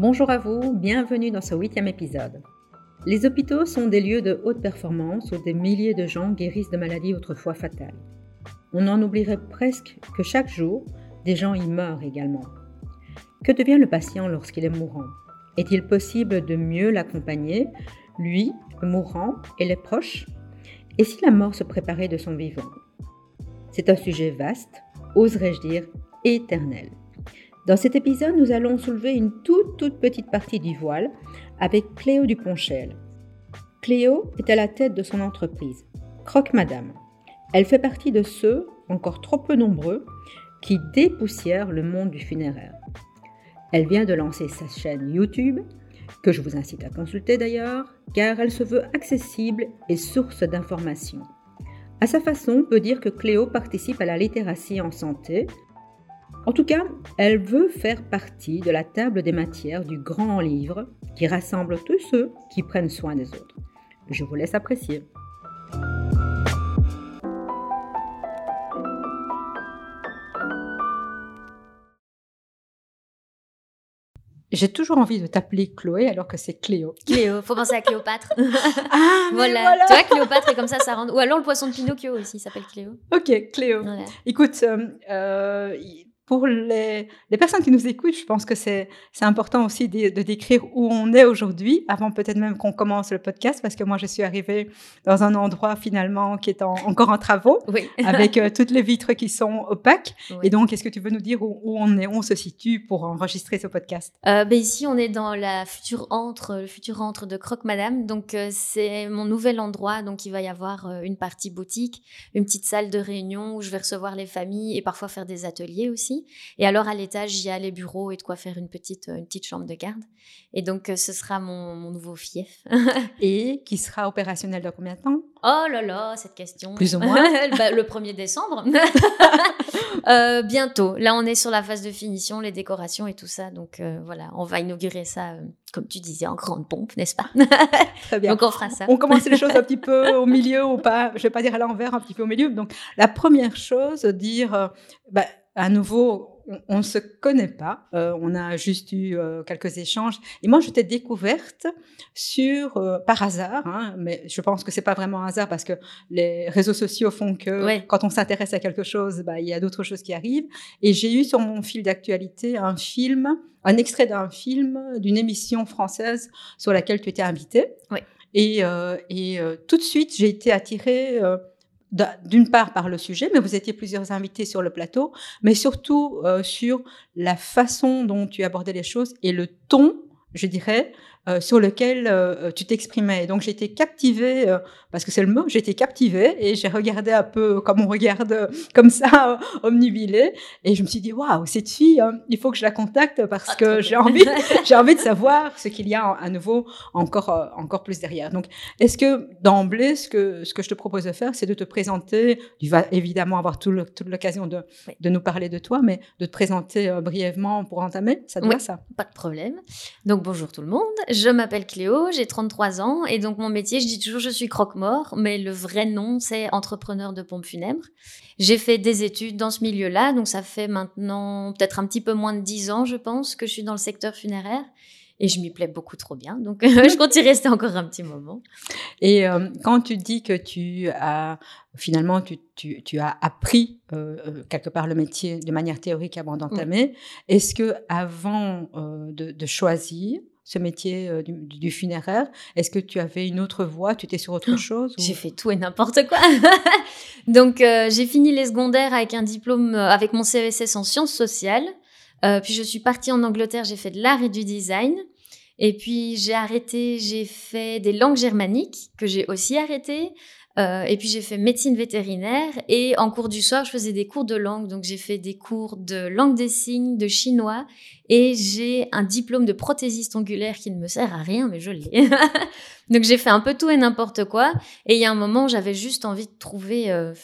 Bonjour à vous, bienvenue dans ce huitième épisode. Les hôpitaux sont des lieux de haute performance où des milliers de gens guérissent de maladies autrefois fatales. On en oublierait presque que chaque jour, des gens y meurent également. Que devient le patient lorsqu'il est mourant? Est-il possible de mieux l'accompagner, lui, le mourant et les proches? Et si la mort se préparait de son vivant? C'est un sujet vaste, oserais-je dire, éternel. Dans cet épisode, nous allons soulever une toute toute petite partie du voile avec Cléo Duponchel. Cléo est à la tête de son entreprise, Croque Madame. Elle fait partie de ceux, encore trop peu nombreux, qui dépoussièrent le monde du funéraire. Elle vient de lancer sa chaîne YouTube, que je vous incite à consulter d'ailleurs, car elle se veut accessible et source d'informations. À sa façon, on peut dire que Cléo participe à la littératie en santé, en tout cas, elle veut faire partie de la table des matières du grand livre qui rassemble tous ceux qui prennent soin des autres. Je vous laisse apprécier. J'ai toujours envie de t'appeler Chloé alors que c'est Cléo. Cléo, faut penser à Cléopâtre. ah, voilà. Tu vois, Cléopâtre et comme ça, ça rend. Ou alors le poisson de Pinocchio aussi s'appelle Cléo. Ok, Cléo. Écoute, euh, euh pour les, personnes qui nous écoutent, je pense que c'est important aussi de, décrire où on est aujourd'hui, avant peut-être même qu'on commence le podcast, parce que moi, je suis arrivée dans un endroit finalement qui est encore en travaux, avec euh, toutes les vitres qui sont opaques. Et donc, est-ce que tu veux nous dire où, on est, où on se situe pour enregistrer ce podcast? Euh, ben Ici, on est dans la future entre, le futur entre de Croque Madame. Donc, euh, c'est mon nouvel endroit. Donc, il va y avoir une partie boutique, une petite salle de réunion où je vais recevoir les familles et parfois faire des ateliers aussi. Et alors à l'étage, il y a les bureaux et de quoi faire une petite, une petite chambre de garde. Et donc euh, ce sera mon, mon nouveau fief. et qui sera opérationnel dans combien de temps? Oh là là, cette question. Plus ou moins. Bah, le 1er décembre. euh, bientôt. Là, on est sur la phase de finition, les décorations et tout ça. Donc euh, voilà, on va inaugurer ça, euh, comme tu disais, en grande pompe, n'est-ce pas? Très bien. Donc on fera ça. On commence les choses un petit peu au milieu ou pas? Je vais pas dire à l'envers, un petit peu au milieu. Donc la première chose, dire, bah, à nouveau, on ne se connaît pas. Euh, on a juste eu euh, quelques échanges. Et moi, je t'ai découverte sur euh, par hasard, hein, mais je pense que c'est pas vraiment un hasard parce que les réseaux sociaux font que quand on s'intéresse à quelque chose, bah, il y a d'autres choses qui arrivent. Et j'ai eu sur mon fil d'actualité un film, un extrait d'un film d'une émission française sur laquelle tu étais invitée. Et, et tout de suite, j'ai été attirée d'une part par le sujet, mais vous étiez plusieurs invités sur le plateau, mais surtout euh, sur la façon dont tu abordais les choses et le ton, je dirais, euh, sur lequel euh, tu t'exprimais. Donc été captivée, euh, parce que c'est le mot, été captivée et j'ai regardé un peu comme on regarde comme ça, omnibilé, et je me suis dit waouh cette fille, hein, il faut que je la contacte parce ah, que j'ai envie, j'ai envie de savoir ce qu'il y a à nouveau encore encore plus derrière. Donc est-ce que d'emblée ce que ce que je te propose de faire, c'est de te présenter. Tu vas évidemment avoir tout toute l'occasion de de nous parler de toi, mais de te présenter brièvement pour entamer. Ça te va ça? Pas de problème. Donc bonjour tout le monde. Je m'appelle Cléo, j'ai 33 ans et donc mon métier, je dis toujours je suis croque-mort, mais le vrai nom c'est entrepreneur de pompes funèbres. J'ai fait des études dans ce milieu-là, donc ça fait maintenant peut-être un petit peu moins de 10 ans, je pense, que je suis dans le secteur funéraire et je m'y plais beaucoup trop bien. Donc, je compte y rester encore un petit moment. Et euh, quand tu dis que tu as finalement tu, tu, tu as appris euh, euh, quelque part le métier de manière théorique avant d'entamer, est-ce que avant de, de, choisir ce métier euh, du, funéraire Est-ce que tu avais une autre voie? Tu étais sur autre chose J'ai fait tout et n'importe quoi. Donc, euh, j'ai fini les secondaires avec un diplôme, euh, avec mon CESS en sciences sociales. puis, je suis partie en Angleterre, j'ai fait de l'art et du design. Et puis, j'ai arrêté, j'ai fait des langues germaniques, que j'ai aussi arrêté. Euh, et puis j'ai fait médecine vétérinaire et en cours du soir, je faisais des cours de langue. Donc j'ai fait des cours de langue des signes, de chinois et j'ai un diplôme de prothésiste ongulaire qui ne me sert à rien, mais je l'ai. donc j'ai fait un peu tout et n'importe quoi. Et il y a un moment, j'avais juste envie de trouver euh,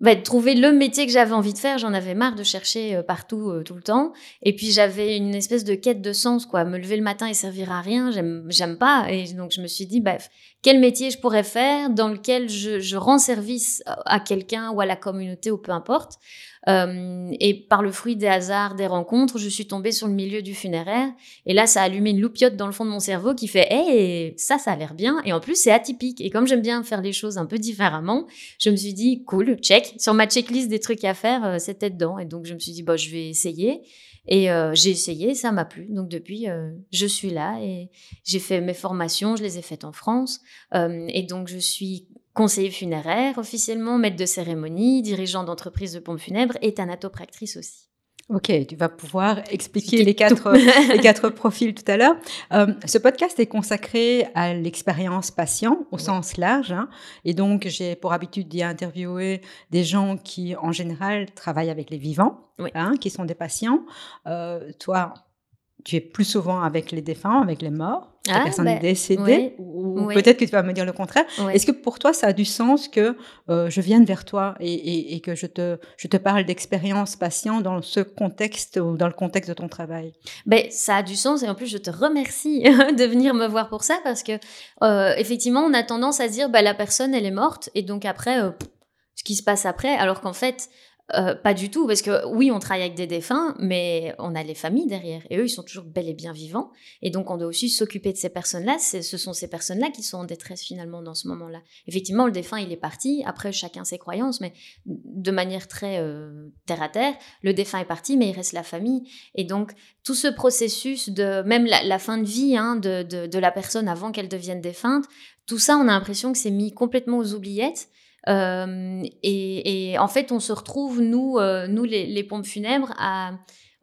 bah, trouver le métier que j'avais envie de faire. J'en avais marre de chercher euh, partout euh, tout le temps. Et puis j'avais une espèce de quête de sens, quoi. Me lever le matin et servir à rien, j'aime, pas. Et donc je me suis dit, bah, quel métier je pourrais faire dans lequel je, je rends service à quelqu'un ou à la communauté ou peu importe. Euh, et par le fruit des hasards, des rencontres, je suis tombée sur le milieu du funéraire. Et là, ça a allumé une loupiote dans le fond de mon cerveau qui fait Hé, ça, ça a l'air bien. Et en plus, c'est atypique. Et comme j'aime bien faire les choses un peu différemment, je me suis dit Cool, check. Sur ma checklist des trucs à faire, euh, c'était dedans. Et donc, je me suis dit Bon, je vais essayer. Et euh, j'ai essayé, ça m'a plu. Donc depuis, je suis là et j'ai fait mes formations, je les ai faites en France. Et donc je suis conseiller funéraire officiellement, maître de cérémonie, dirigeant d'entreprise de pompes funèbres et thanatopractrice aussi. Ok, tu vas pouvoir expliquer les quatre, les quatre profils tout à l'heure. Euh, ce podcast est consacré à l'expérience patient au sens large. Hein, et donc, j'ai pour habitude d'y interviewer des gens qui, en général, travaillent avec les vivants, hein, qui sont des patients. Euh, toi, tu es plus souvent avec les défunts, avec les morts, les ah, personnes ben, décédées, ou, peut-être que tu vas me dire le contraire. Est-ce que pour toi, ça a du sens que euh, je vienne vers toi et, que je te, je te parle d'expérience patient dans ce contexte ou dans le contexte de ton travail? Ben, Ça a du sens et en plus, je te remercie de venir me voir pour ça parce que, euh, effectivement, on a tendance à dire, bah, la personne, elle est morte et donc après, euh, ce qui se passe après, alors qu'en fait, euh, pas du tout, parce que oui, on travaille avec des défunts, mais on a les familles derrière, et eux, ils sont toujours bel et bien vivants, et donc on doit aussi s'occuper de ces personnes-là. Ce sont ces personnes-là qui sont en détresse finalement dans ce moment-là. Effectivement, le défunt, il est parti, après chacun ses croyances, mais de manière très euh, terre à terre, le défunt est parti, mais il reste la famille, et donc tout ce processus de même la, fin de vie hein, de, de la personne avant qu'elle devienne défunte, tout ça, on a l'impression que c'est mis complètement aux oubliettes. Euh, et, en fait, on se retrouve, nous, euh, nous les, pompes funèbres, à,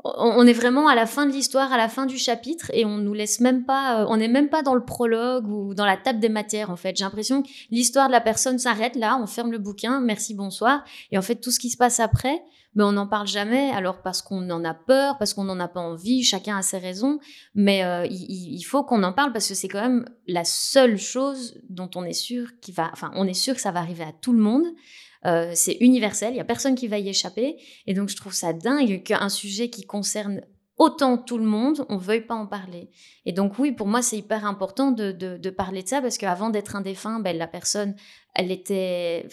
on, est vraiment à la fin de l'histoire, à la fin du chapitre, et on nous laisse même pas, euh, on n'est même pas dans le prologue ou dans la table des matières, en fait. J'ai l'impression que l'histoire de la personne s'arrête là, on ferme le bouquin, merci, bonsoir, et en fait, tout ce qui se passe après, mais on n'en parle jamais, alors parce qu'on en a peur, parce qu'on n'en a pas envie, chacun a ses raisons, mais euh, il, faut qu'on en parle parce que c'est quand même la seule chose dont on est sûr qui va, enfin, on est sûr que ça va arriver à tout le monde. Euh, c'est universel, il y a personne qui va y échapper, et donc je trouve ça dingue qu'un sujet qui concerne autant tout le monde, on veuille pas en parler. Et donc oui, pour moi, c'est hyper important de, de, parler de ça parce qu'avant d'être un défunt, ben, la personne, elle était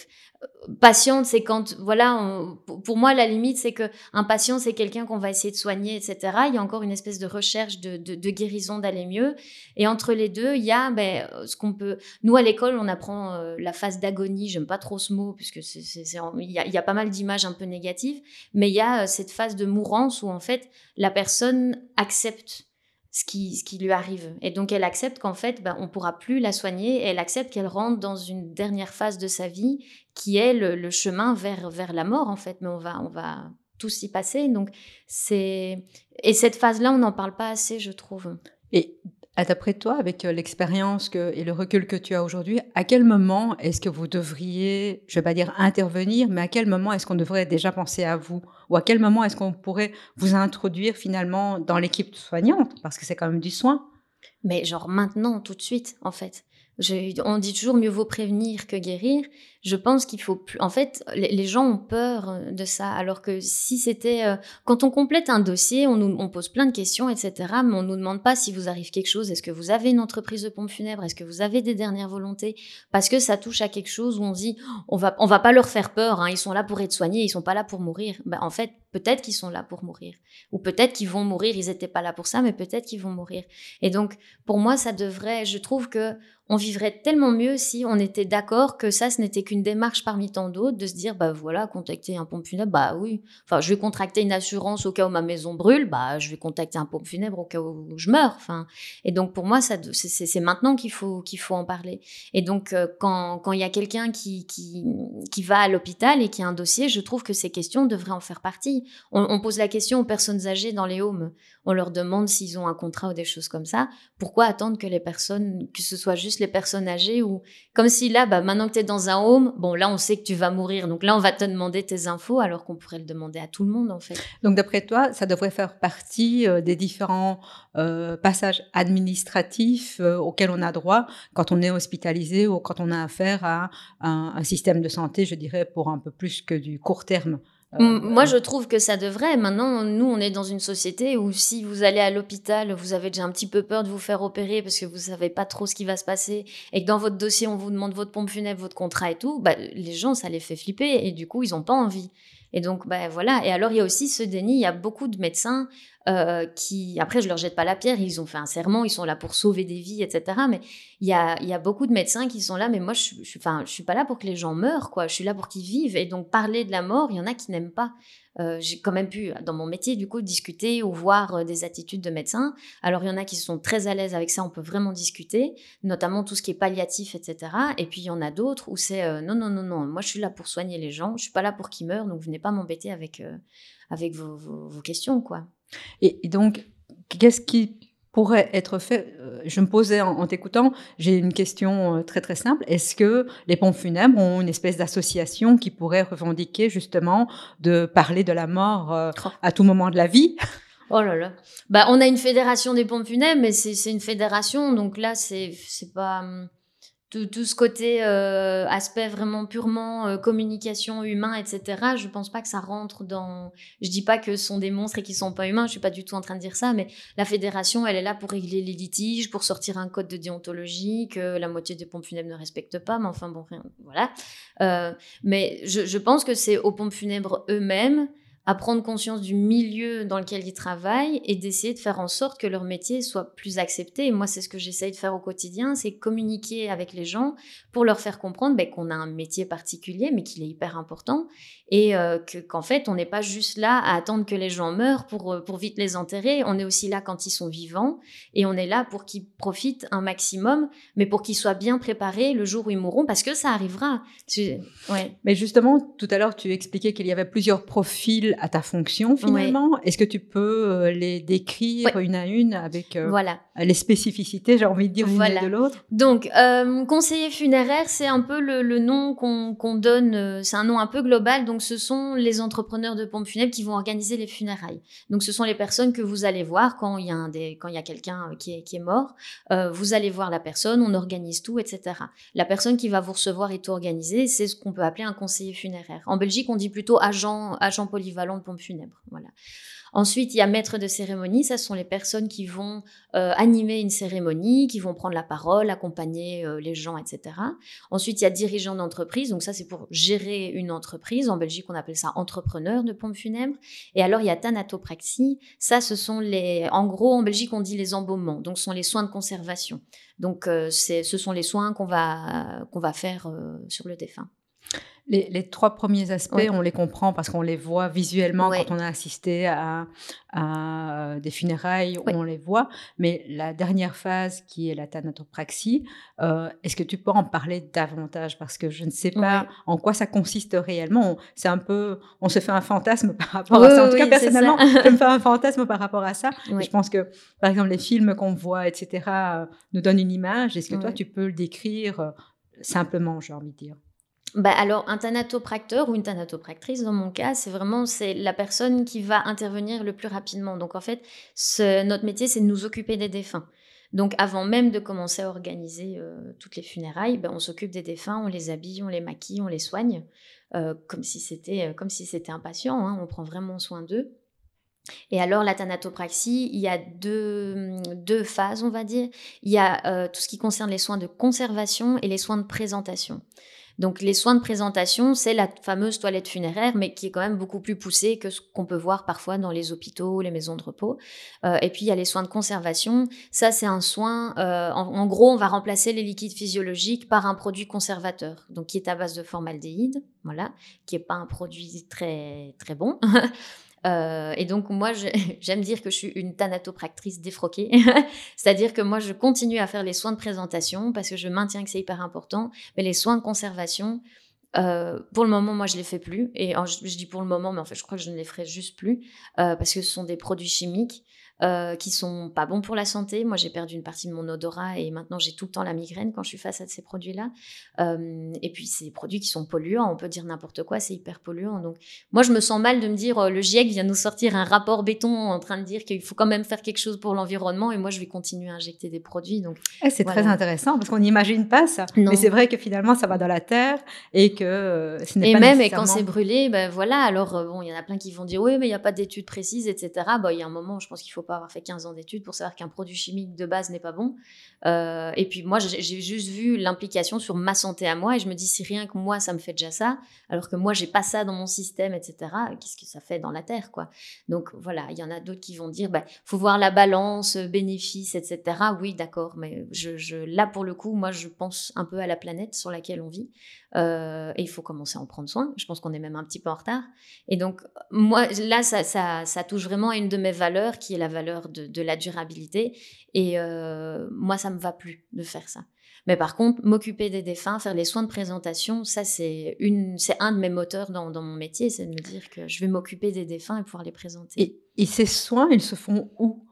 patiente, c'est quand, voilà, pour moi, la limite, c'est que un patient, c'est quelqu'un qu'on va essayer de soigner, etc. Il y a encore une espèce de recherche de, guérison, d'aller mieux. Et entre les deux, il y a ben, ce qu'on peut. Nous, à l'école, on apprend euh, la phase d'agonie. J'aime pas trop ce mot, puisque c'est, il, y a, il y a pas mal d'images un peu négatives, mais il y a euh, cette phase de mourance où, en fait, la personne accepte ce qui, lui arrive. Et donc elle accepte qu'en fait, ben, on ne pourra plus la soigner, et elle accepte qu'elle rentre dans une dernière phase de sa vie qui est le, chemin vers, vers la mort, en fait. Mais on va, on va tous y passer. Donc c'est Et cette phase-là, on n'en parle pas assez, je trouve. Et D'après toi, avec euh, l'expérience et le recul que tu as aujourd'hui, à quel moment est-ce que vous devriez, je ne vais pas dire intervenir, mais à quel moment est-ce qu'on devrait déjà penser à vous? Ou à quel moment est-ce qu'on pourrait vous introduire finalement dans l'équipe soignante? Parce que c'est quand même du soin. Mais genre maintenant, tout de suite, en fait on dit toujours mieux vaut prévenir que guérir. Je pense qu'il faut plus. En fait, les, gens ont peur euh, de ça, alors que si c'était euh, quand on complète un dossier, on nous on pose plein de questions, etc. Mais on nous demande pas si vous arrive quelque chose. Est-ce que vous avez une entreprise de pompe funèbre Est-ce que vous avez des dernières volontés? Parce que ça touche à quelque chose où on dit on va on va pas leur faire peur. Hein, ils sont là pour être soignés, ils sont pas là pour mourir. Ben, en fait, peut-être qu'ils sont là pour mourir, ou peut-être qu'ils vont mourir. Ils étaient pas là pour ça, mais peut-être qu'ils vont mourir. Et donc, pour moi, ça devrait. Je trouve que on vivrait tellement mieux si on était d'accord que ça, ce n'était qu'une démarche parmi tant d'autres, de se dire, bah voilà, contacter un pompe funèbre, bah oui. Enfin, je vais contracter une assurance au cas où ma maison brûle, bah je vais contacter un pompe funèbre au cas où je meurs. Enfin, et donc pour moi, c'est maintenant qu'il faut qu'il faut en parler. Et donc euh, quand il y a quelqu'un qui, qui va à l'hôpital et qui a un dossier, je trouve que ces questions devraient en faire partie. On, pose la question aux personnes âgées dans les homes. On leur demande s'ils ont un contrat ou des choses comme ça. Pourquoi attendre que les personnes, que ce soit juste les personnes âgées ou comme si là, bah, maintenant que tu es dans un home, bon, là, on sait que tu vas mourir. Donc là, on va te demander tes infos alors qu'on pourrait le demander à tout le monde, en fait. Donc d'après toi, ça devrait faire partie euh, des différents euh, passages administratifs euh, auxquels on a droit quand on est hospitalisé ou quand on a affaire à un système de santé, je dirais, pour un peu plus que du court terme. Moi, je trouve que ça devrait. Maintenant, nous, on est dans une société où si vous allez à l'hôpital, vous avez déjà un petit peu peur de vous faire opérer parce que vous savez pas trop ce qui va se passer et que dans votre dossier, on vous demande votre pompe funèbre, votre contrat et tout, bah, les gens, ça les fait flipper et du coup, ils ont pas envie. Et donc, ben voilà. Et alors, il y a aussi ce déni. Il y a beaucoup de médecins euh, qui, après, je leur jette pas la pierre. Ils ont fait un serment, ils sont là pour sauver des vies, etc. Mais il y a, y a beaucoup de médecins qui sont là. Mais moi, je, je, enfin, je suis pas là pour que les gens meurent, quoi. Je suis là pour qu'ils vivent. Et donc, parler de la mort, il y en a qui n'aiment pas. Euh, j'ai quand même pu, dans mon métier, du coup, discuter ou voir euh, des attitudes de médecins. Alors, il y en a qui sont très à l'aise avec ça, on peut vraiment discuter, notamment tout ce qui est palliatif, etc. Et puis, il y en a d'autres où c'est euh, non, non, non, non, moi, je suis là pour soigner les gens, je suis pas là pour qu'ils meurent, donc venez pas m'embêter avec, avec vos, vos, questions, quoi. Et, et donc, qu'est-ce qui pourrait être fait euh, Je me posais en, t'écoutant, j'ai une question euh, très très simple. Est-ce que les pompes funèbres ont une espèce d'association qui pourrait revendiquer justement de parler de la mort euh, oh. à tout moment de la vie? Oh là là. Bah, on a une fédération des pompes funèbres, mais c'est une fédération, donc là, c'est pas. Hum, tout, ce côté euh, aspect vraiment purement euh, communication humain, etc. Je pense pas que ça rentre dans. Je dis pas que ce sont des monstres et qu'ils sont pas humains. Je suis pas du tout en train de dire ça, mais la fédération, elle est là pour régler les litiges, pour sortir un code de déontologie que la moitié des pompes funèbres ne respectent pas. Mais enfin bon, rien, voilà. Euh, mais je, je pense que c'est aux pompes funèbres eux-mêmes à prendre conscience du milieu dans lequel ils travaillent et d'essayer de faire en sorte que leur métier soit plus accepté. Et moi, c'est ce que j'essaye de faire au quotidien, c'est communiquer avec les gens pour leur faire comprendre ben, qu'on a un métier particulier, mais qu'il est hyper important et euh, qu'en fait, on n'est pas juste là à attendre que les gens meurent pour, euh, pour vite les enterrer. On est aussi là quand ils sont vivants et on est là pour qu'ils profitent un maximum, mais pour qu'ils soient bien préparés le jour où ils mourront, parce que ça arrivera. Ouais. Mais justement, tout à l'heure, tu expliquais qu'il y avait plusieurs profils à ta fonction finalement. Est-ce que tu peux euh, les décrire une à une avec euh, voilà. les spécificités, j'ai envie de dire, l'une de l'autre? Donc, euh, conseiller funéraire, c'est un peu le, nom qu'on donne, c'est un nom un peu global. Donc, ce sont les entrepreneurs de pompes funèbres qui vont organiser les funérailles. Donc, ce sont les personnes que vous allez voir quand il y a, a quelqu'un qui est, qui est mort. vous allez voir la personne, on organise tout, etc. La personne qui va vous recevoir et tout organiser, c'est ce qu'on peut appeler un conseiller funéraire. En Belgique, on dit plutôt agent, agent polyvalent de pompe funèbre. Voilà. Ensuite, il y a maître de cérémonie. Ça, sont les personnes qui vont euh, animer une cérémonie, qui vont prendre la parole, accompagner euh, les gens, etc. Ensuite, il y a dirigeant d'entreprise. Donc ça, c'est pour gérer une entreprise. En Belgique, on appelle ça entrepreneur de pompe funèbre. Et alors, il y a thanatopraxie. Ça, ce sont les... En gros, en Belgique, on dit les embaumements. Donc, ce sont les soins de conservation. Donc, euh, ce sont les soins qu'on va, qu'on va faire sur le défunt. Les, trois premiers aspects, on les comprend parce qu'on les voit visuellement quand on a assisté à, à des funérailles, on les voit. Mais la dernière phase, qui est la thanatopraxie, euh, est-ce que tu peux en parler davantage? Parce que je ne sais pas en quoi ça consiste réellement. C'est un peu, on se fait un fantasme par rapport à ça. En tout cas, personnellement, je me fais un fantasme par rapport à ça. je pense que, par exemple, les films qu'on voit, etc., euh, nous donnent une image. Est-ce que toi, tu peux le décrire euh, simplement, j'ai envie de dire? Bah alors, un thanatopracteur ou une thanatopractrice, dans mon cas, c'est vraiment c'est la personne qui va intervenir le plus rapidement. Donc, en fait, notre métier, c'est de nous occuper des défunts. Donc, avant même de commencer à organiser euh, toutes les funérailles, ben, on s'occupe des défunts, on les habille, on les maquille, on les soigne, euh, comme si c'était euh, si un patient. Hein, on prend vraiment soin d'eux. Et alors, la thanatopraxie, il y a deux, deux phases, on va dire. Il y a tout ce qui concerne les soins de conservation et les soins de présentation. Donc les soins de présentation, c'est la fameuse toilette funéraire, mais qui est quand même beaucoup plus poussée que ce qu'on peut voir parfois dans les hôpitaux, les maisons de repos. Euh, et puis il y a les soins de conservation. Ça, c'est un soin. Euh, en, gros, on va remplacer les liquides physiologiques par un produit conservateur, donc qui est à base de formaldéhyde, voilà, qui est pas un produit très très bon. Euh, et donc, moi, j'aime dire que je suis une thanatopractrice défroquée. C'est-à-dire que moi, je continue à faire les soins de présentation parce que je maintiens que c'est hyper important. Mais les soins de conservation, euh, pour le moment, moi, je les fais plus. Et je, dis pour le moment, mais en fait, je crois que je ne les ferai juste plus euh, parce que ce sont des produits chimiques euh, qui sont pas bons pour la santé. Moi, j'ai perdu une partie de mon odorat et maintenant j'ai tout le temps la migraine quand je suis face à ces produits-là. Euh, et puis, c'est des produits qui sont polluants. On peut dire n'importe quoi, c'est hyper polluant. Donc, moi, je me sens mal de me dire euh, le GIEC vient nous sortir un rapport béton en train de dire qu'il faut quand même faire quelque chose pour l'environnement et moi, je vais continuer à injecter des produits. Donc, eh, c'est très intéressant parce qu'on n'imagine pas ça. Mais c'est vrai que finalement, ça va dans la terre et que ce n'est et pas même et quand c'est brûlé, ben voilà. Alors, bon, il y en a plein qui vont dire oui, mais il n'y a pas d'études précises, etc. Bon, il y a un moment, je pense qu'il faut avoir fait 15 ans d'études pour savoir qu'un produit chimique de base n'est pas bon. Euh, et puis moi, j'ai juste vu l'implication sur ma santé à moi et je me dis si rien que moi, ça me fait déjà ça, alors que moi, j'ai pas ça dans mon système, etc. Qu'est-ce que ça fait dans la terre, quoi? Donc voilà, il y en a d'autres qui vont dire, bah, faut voir la balance, bénéfice, etc. Oui, d'accord, mais je, je, là pour le coup, moi, je pense un peu à la planète sur laquelle on vit. Euh, et il faut commencer à en prendre soin. Je pense qu'on est même un petit peu en retard. Et donc, moi, là, ça, ça, ça touche vraiment à une de mes valeurs, qui est la valeur de, de la durabilité. Et euh, moi, ça me va plus de faire ça. Mais par contre, m'occuper des défunts, faire les soins de présentation, ça, c'est une, c'est un de mes moteurs dans, dans mon métier, c'est de me dire que je vais m'occuper des défunts et pouvoir les présenter. Et, et ces soins, ils se font où?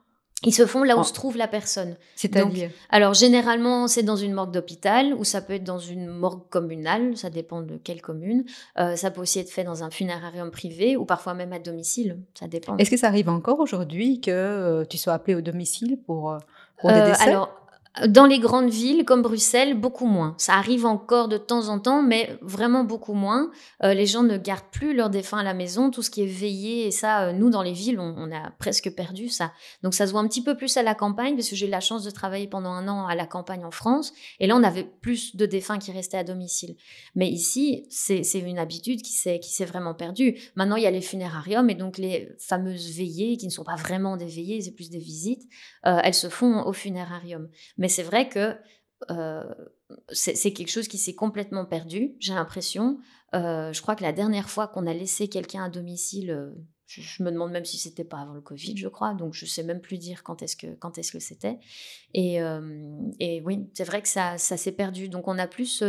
Ils se font là où se trouve la personne. C'est-à-dire Alors, généralement, c'est dans une morgue d'hôpital ou ça peut être dans une morgue communale, ça dépend de quelle commune. Euh, ça peut aussi être fait dans un funérarium privé ou parfois même à domicile, ça dépend. Est-ce que ça arrive encore aujourd'hui que euh, tu sois appelé au domicile pour, euh, pour des décès? Alors, dans les grandes villes comme Bruxelles, beaucoup moins. Ça arrive encore de temps en temps, mais vraiment beaucoup moins. Euh, les gens ne gardent plus leurs défunts à la maison. Tout ce qui est veillé, et ça, euh, nous, dans les villes, on, a presque perdu ça. Donc ça se voit un petit peu plus à la campagne, parce que j'ai eu la chance de travailler pendant un an à la campagne en France. Et là, on avait plus de défunts qui restaient à domicile. Mais ici, c'est une habitude qui s'est vraiment perdue. Maintenant, il y a les funérariums, et donc les fameuses veillées, qui ne sont pas vraiment des veillées, c'est plus des visites, euh, elles se font au funérarium. Mais c'est vrai que euh, c'est quelque chose qui s'est complètement perdu, j'ai l'impression. Euh, je crois que la dernière fois qu'on a laissé quelqu'un à domicile, euh, je, me demande même si c'était pas avant le Covid, je crois, donc je sais même plus dire quand est-ce que quand est-ce que c'était. Et, et, oui, c'est vrai que ça, ça s'est perdu. Donc on a plus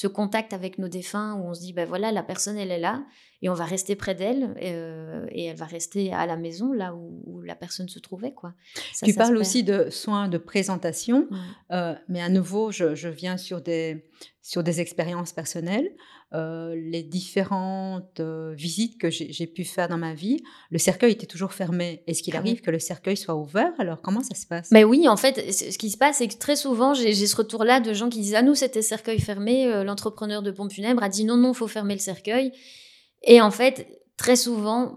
ce contact avec nos défunts où on se dit ben voilà la personne elle est là et on va rester près d'elle euh, et elle va rester à la maison là où, la personne se trouvait quoi. tu parles aussi de soins de présentation, euh, mais à nouveau je, je, viens sur des sur des expériences personnelles. Euh, les différentes euh, visites que j'ai pu faire dans ma vie, le cercueil était toujours fermé. Est-ce qu'il ah arrive que le cercueil soit ouvert? Alors, comment ça se passe? Mais oui, en fait, ce qui se passe, c'est que très souvent, j'ai ce retour-là de gens qui disent Ah, nous, c'était cercueil fermé. Euh, l'entrepreneur de pompe funèbre a dit Non, non, il faut fermer le cercueil. Et en fait, très souvent,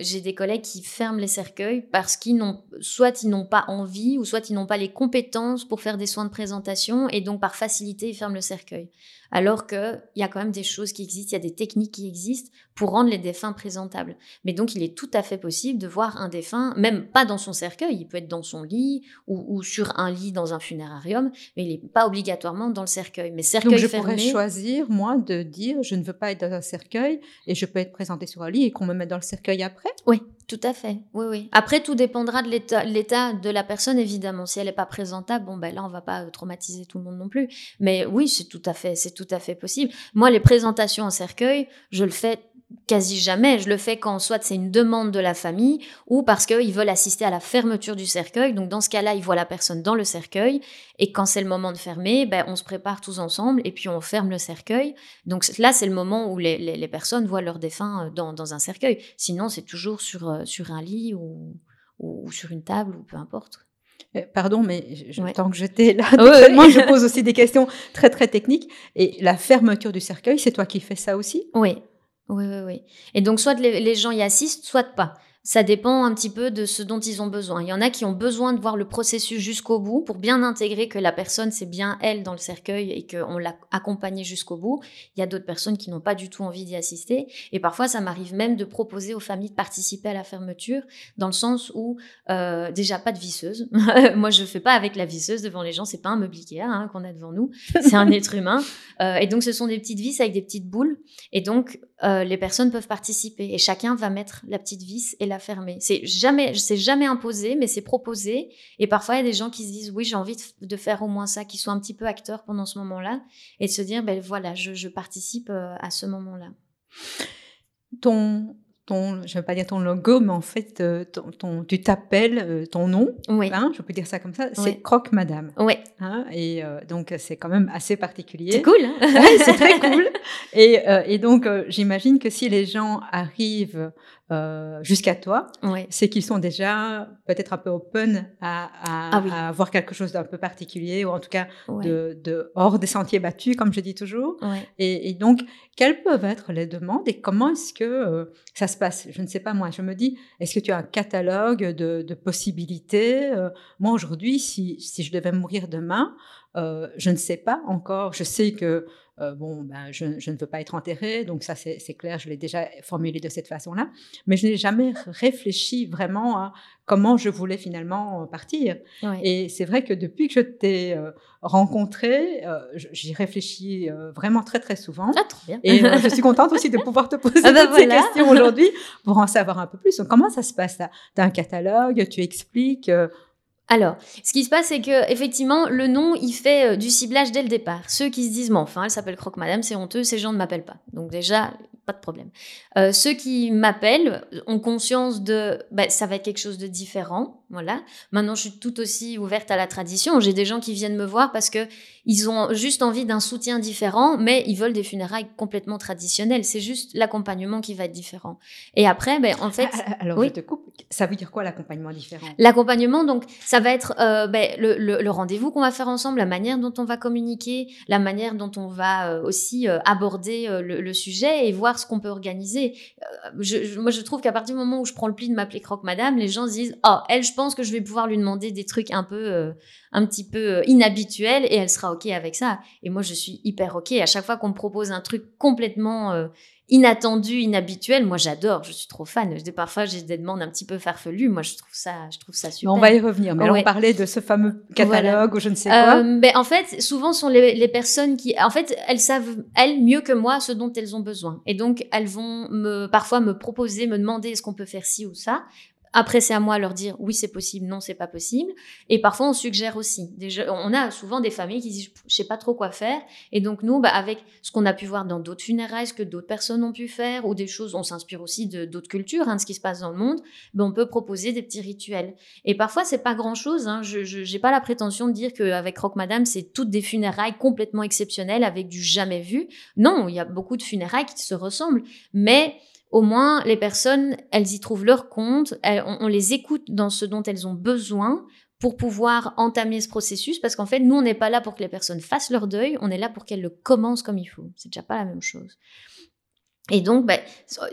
j'ai des collègues qui ferment les cercueils parce qu'ils n'ont, soit ils n'ont pas envie, ou soit ils n'ont pas les compétences pour faire des soins de présentation, et donc par facilité, ils ferment le cercueil alors qu'il y a quand même des choses qui existent, il y a des techniques qui existent pour rendre les défunts présentables. Mais donc, il est tout à fait possible de voir un défunt, même pas dans son cercueil, il peut être dans son lit ou, sur un lit dans un funérarium, mais il n'est pas obligatoirement dans le cercueil. Mais cercueil donc, je fermé, pourrais choisir, moi, de dire je ne veux pas être dans un cercueil et je peux être présenté sur un lit et qu'on me mette dans le cercueil après? Oui, tout à fait. Oui, oui. Après, tout dépendra de l'état de la personne, évidemment. Si elle n'est pas présentable, bon, ben là, on va pas traumatiser tout le monde non plus. Mais oui, c'est tout à fait, c'est tout à fait possible. Moi, les présentations en cercueil, je le fais quasi jamais. Je le fais quand soit c'est une demande de la famille ou parce qu'ils veulent assister à la fermeture du cercueil. Donc dans ce cas-là, ils voient la personne dans le cercueil et quand c'est le moment de fermer, ben, on se prépare tous ensemble et puis on ferme le cercueil. Donc là, c'est le moment où les, personnes voient leur défunt euh, dans, un cercueil. Sinon, c'est toujours sur, euh, sur un lit ou, ou, sur une table ou peu importe. Euh, pardon, mais tant que j'étais là, moi, je pose aussi des questions très très techniques. Et la fermeture du cercueil, c'est toi qui fais ça aussi? Oui, oui, oui, oui. Et donc, soit les, gens y assistent, soit pas. Ça dépend un petit peu de ce dont ils ont besoin. Il y en a qui ont besoin de voir le processus jusqu'au bout pour bien intégrer que la personne, c'est bien elle dans le cercueil et qu'on l'a accompagnée jusqu'au bout. Il y a d'autres personnes qui n'ont pas du tout envie d'y assister. Et parfois, ça m'arrive même de proposer aux familles de participer à la fermeture dans le sens où, euh, déjà, pas de visseuse. Moi, je fais pas avec la visseuse devant les gens. C'est pas un meuble hein, qu'on a devant nous. C'est un être humain. Euh, et donc, ce sont des petites vis avec des petites boules. Et donc, euh, les personnes peuvent participer et chacun va mettre la petite vis et la fermer. C'est jamais, c'est jamais imposé, mais c'est proposé. Et parfois, il y a des gens qui se disent oui, j'ai envie de, faire au moins ça, qui soient un petit peu acteurs pendant ce moment-là et de se dire ben voilà, je, participe euh, à ce moment-là. Ton ton, je ne veux pas dire ton logo, mais en fait, euh, ton, tu t'appelles ton nom, oui. hein, je peux dire ça comme ça, c'est Croque Madame. Oui. Hein, et euh, donc, c'est quand même assez particulier. C'est cool. Hein c'est très cool. Et, et donc, j'imagine que si les gens arrivent euh, jusqu'à toi, Ouais. c'est qu'ils sont déjà peut-être un peu open à, à, Ah oui. à voir quelque chose d'un peu particulier ou en tout cas Ouais. de, de hors des sentiers battus, comme je dis toujours. Et, et donc, quelles peuvent être les demandes et comment est-ce que euh, ça se passe? Je ne sais pas, moi, je me dis, est-ce que tu as un catalogue de, de possibilités? Euh, Moi, aujourd'hui, si, si je devais mourir demain, euh, je ne sais pas encore. Je sais que, euh, bon, ben, je, je ne veux pas être enterrée, donc ça, c'est clair, je l'ai déjà formulé de cette façon-là. Mais je n'ai jamais réfléchi vraiment à comment je voulais finalement euh, partir. ouais. Et c'est vrai que depuis que je t'ai euh, rencontré, euh, j- j'y réfléchis vraiment très très souvent. Ah, trop bien. Et je suis contente aussi de pouvoir te poser Ah bah toutes ces questions aujourd'hui pour en savoir un peu plus. Donc, comment ça se passe? Tu as un catalogue, tu expliques. Alors, ce qui se passe, c'est que effectivement, le nom, il fait euh, du ciblage dès le départ. Ceux qui se disent, mais enfin, elle s'appelle Croque Madame, c'est honteux, ces gens ne m'appellent pas. Donc déjà, pas de problème. Euh, ceux qui m'appellent ont conscience de, bah, ça va être quelque chose de différent, voilà. Maintenant, je suis tout aussi ouverte à la tradition. J'ai des gens qui viennent me voir parce que ils ont juste envie d'un soutien différent, mais ils veulent des funérailles complètement traditionnelles. C'est juste l'accompagnement qui va être différent. Et après, ben, en fait, alors, oui. je te coupe. Ça veut dire quoi l'accompagnement différent? L'accompagnement, donc, ça va être euh, ben, le, rendez-vous qu'on va faire ensemble, la manière dont on va communiquer, la manière dont on va euh, aussi euh, aborder le, sujet et voir ce qu'on peut organiser. Moi, je trouve qu'à partir du moment où je prends le pli de m'appeler Croque Madame, les gens se disent Oh, elle, je pense que je vais pouvoir lui demander des trucs un peu, un petit peu inhabituels et elle sera OK avec ça. Et moi, je suis hyper OK. À chaque fois qu'on me propose un truc complètement. Inattendu, inhabituel, moi j'adore, je suis trop fan. Parfois j'ai des demandes un petit peu farfelues, moi je trouve ça, je trouve ça Mais super. On va y revenir. Mais Ouais. on parlait de ce fameux catalogue Voilà. ou je ne sais quoi. Euh, ben, en fait, souvent sont les, les personnes qui, en fait, elles savent elles mieux que moi ce dont elles ont besoin, et donc elles vont me parfois me proposer, me demander est-ce qu'on peut faire ci ou ça. Après, c'est à moi de leur dire oui, c'est possible, non, c'est pas possible. Et parfois, on suggère aussi. On a souvent des familles qui disent je sais pas trop quoi faire. Et donc, nous, bah, avec ce qu'on a pu voir dans d'autres funérailles, ce que d'autres personnes ont pu faire, ou des choses, on s'inspire aussi de d'autres cultures, hein, de ce qui se passe dans le monde, ben, on peut proposer des petits rituels. Et parfois, c'est pas grand chose. Hein. Je n'ai pas la prétention de dire qu'avec Rock Madame, c'est toutes des funérailles complètement exceptionnelles avec du jamais vu. Non, il y a beaucoup de funérailles qui se ressemblent. Mais au moins, les personnes, elles y trouvent leur compte, on, on les écoute dans ce dont elles ont besoin pour pouvoir entamer ce processus, parce qu'en fait, nous, on n'est pas là pour que les personnes fassent leur deuil, on est là pour qu'elles le commencent comme il faut. C'est déjà pas la même chose. Et donc, ben,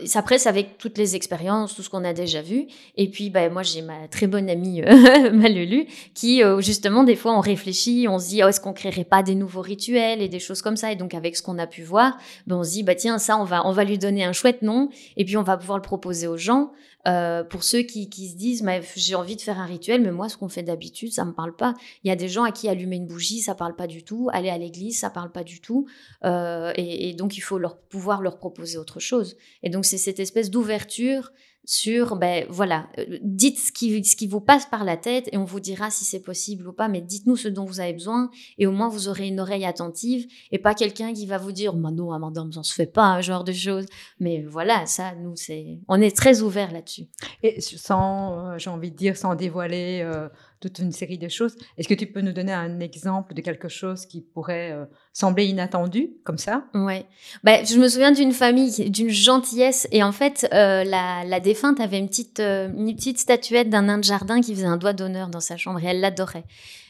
ça presse avec toutes les expériences, tout ce qu'on a déjà vu. Et puis, ben, moi, j'ai ma très bonne amie, euh, qui, euh, justement, des fois, on réfléchit, on se dit, oh, est-ce qu'on créerait pas des nouveaux rituels et des choses comme ça? Et donc, avec ce qu'on a pu voir, ben, on se dit, tiens, ça, on va, on va lui donner un chouette nom. Et puis, on va pouvoir le proposer aux gens. Euh, pour ceux qui, qui se disent, j'ai envie de faire un rituel, mais moi, ce qu'on fait d'habitude, ça me parle pas. Il y a des gens à qui allumer une bougie, ça parle pas du tout. Aller à l'église, ça parle pas du tout. Euh, et, et donc, il faut leur pouvoir leur proposer autre chose. Et donc, c'est cette espèce d'ouverture sur, ben voilà, euh, dites ce qui, ce qui vous passe par la tête et on vous dira si c'est possible ou pas, mais dites-nous ce dont vous avez besoin et au moins vous aurez une oreille attentive et pas quelqu'un qui va vous dire, bah non, Amanda, ça se fait pas, un genre de choses. Mais voilà, ça, nous, c'est, on est très ouvert là-dessus. Et sans, euh, j'ai envie de dire, sans dévoiler euh, toute une série de choses, est-ce que tu peux nous donner un exemple de quelque chose qui pourrait euh, sembler inattendu, comme ça? Ouais. Bah, je me souviens d'une famille, d'une gentillesse. Et en fait, euh, la, défunte avait une petite, euh, une petite statuette d'un nain de jardin qui faisait un doigt d'honneur dans sa chambre et elle l'adorait.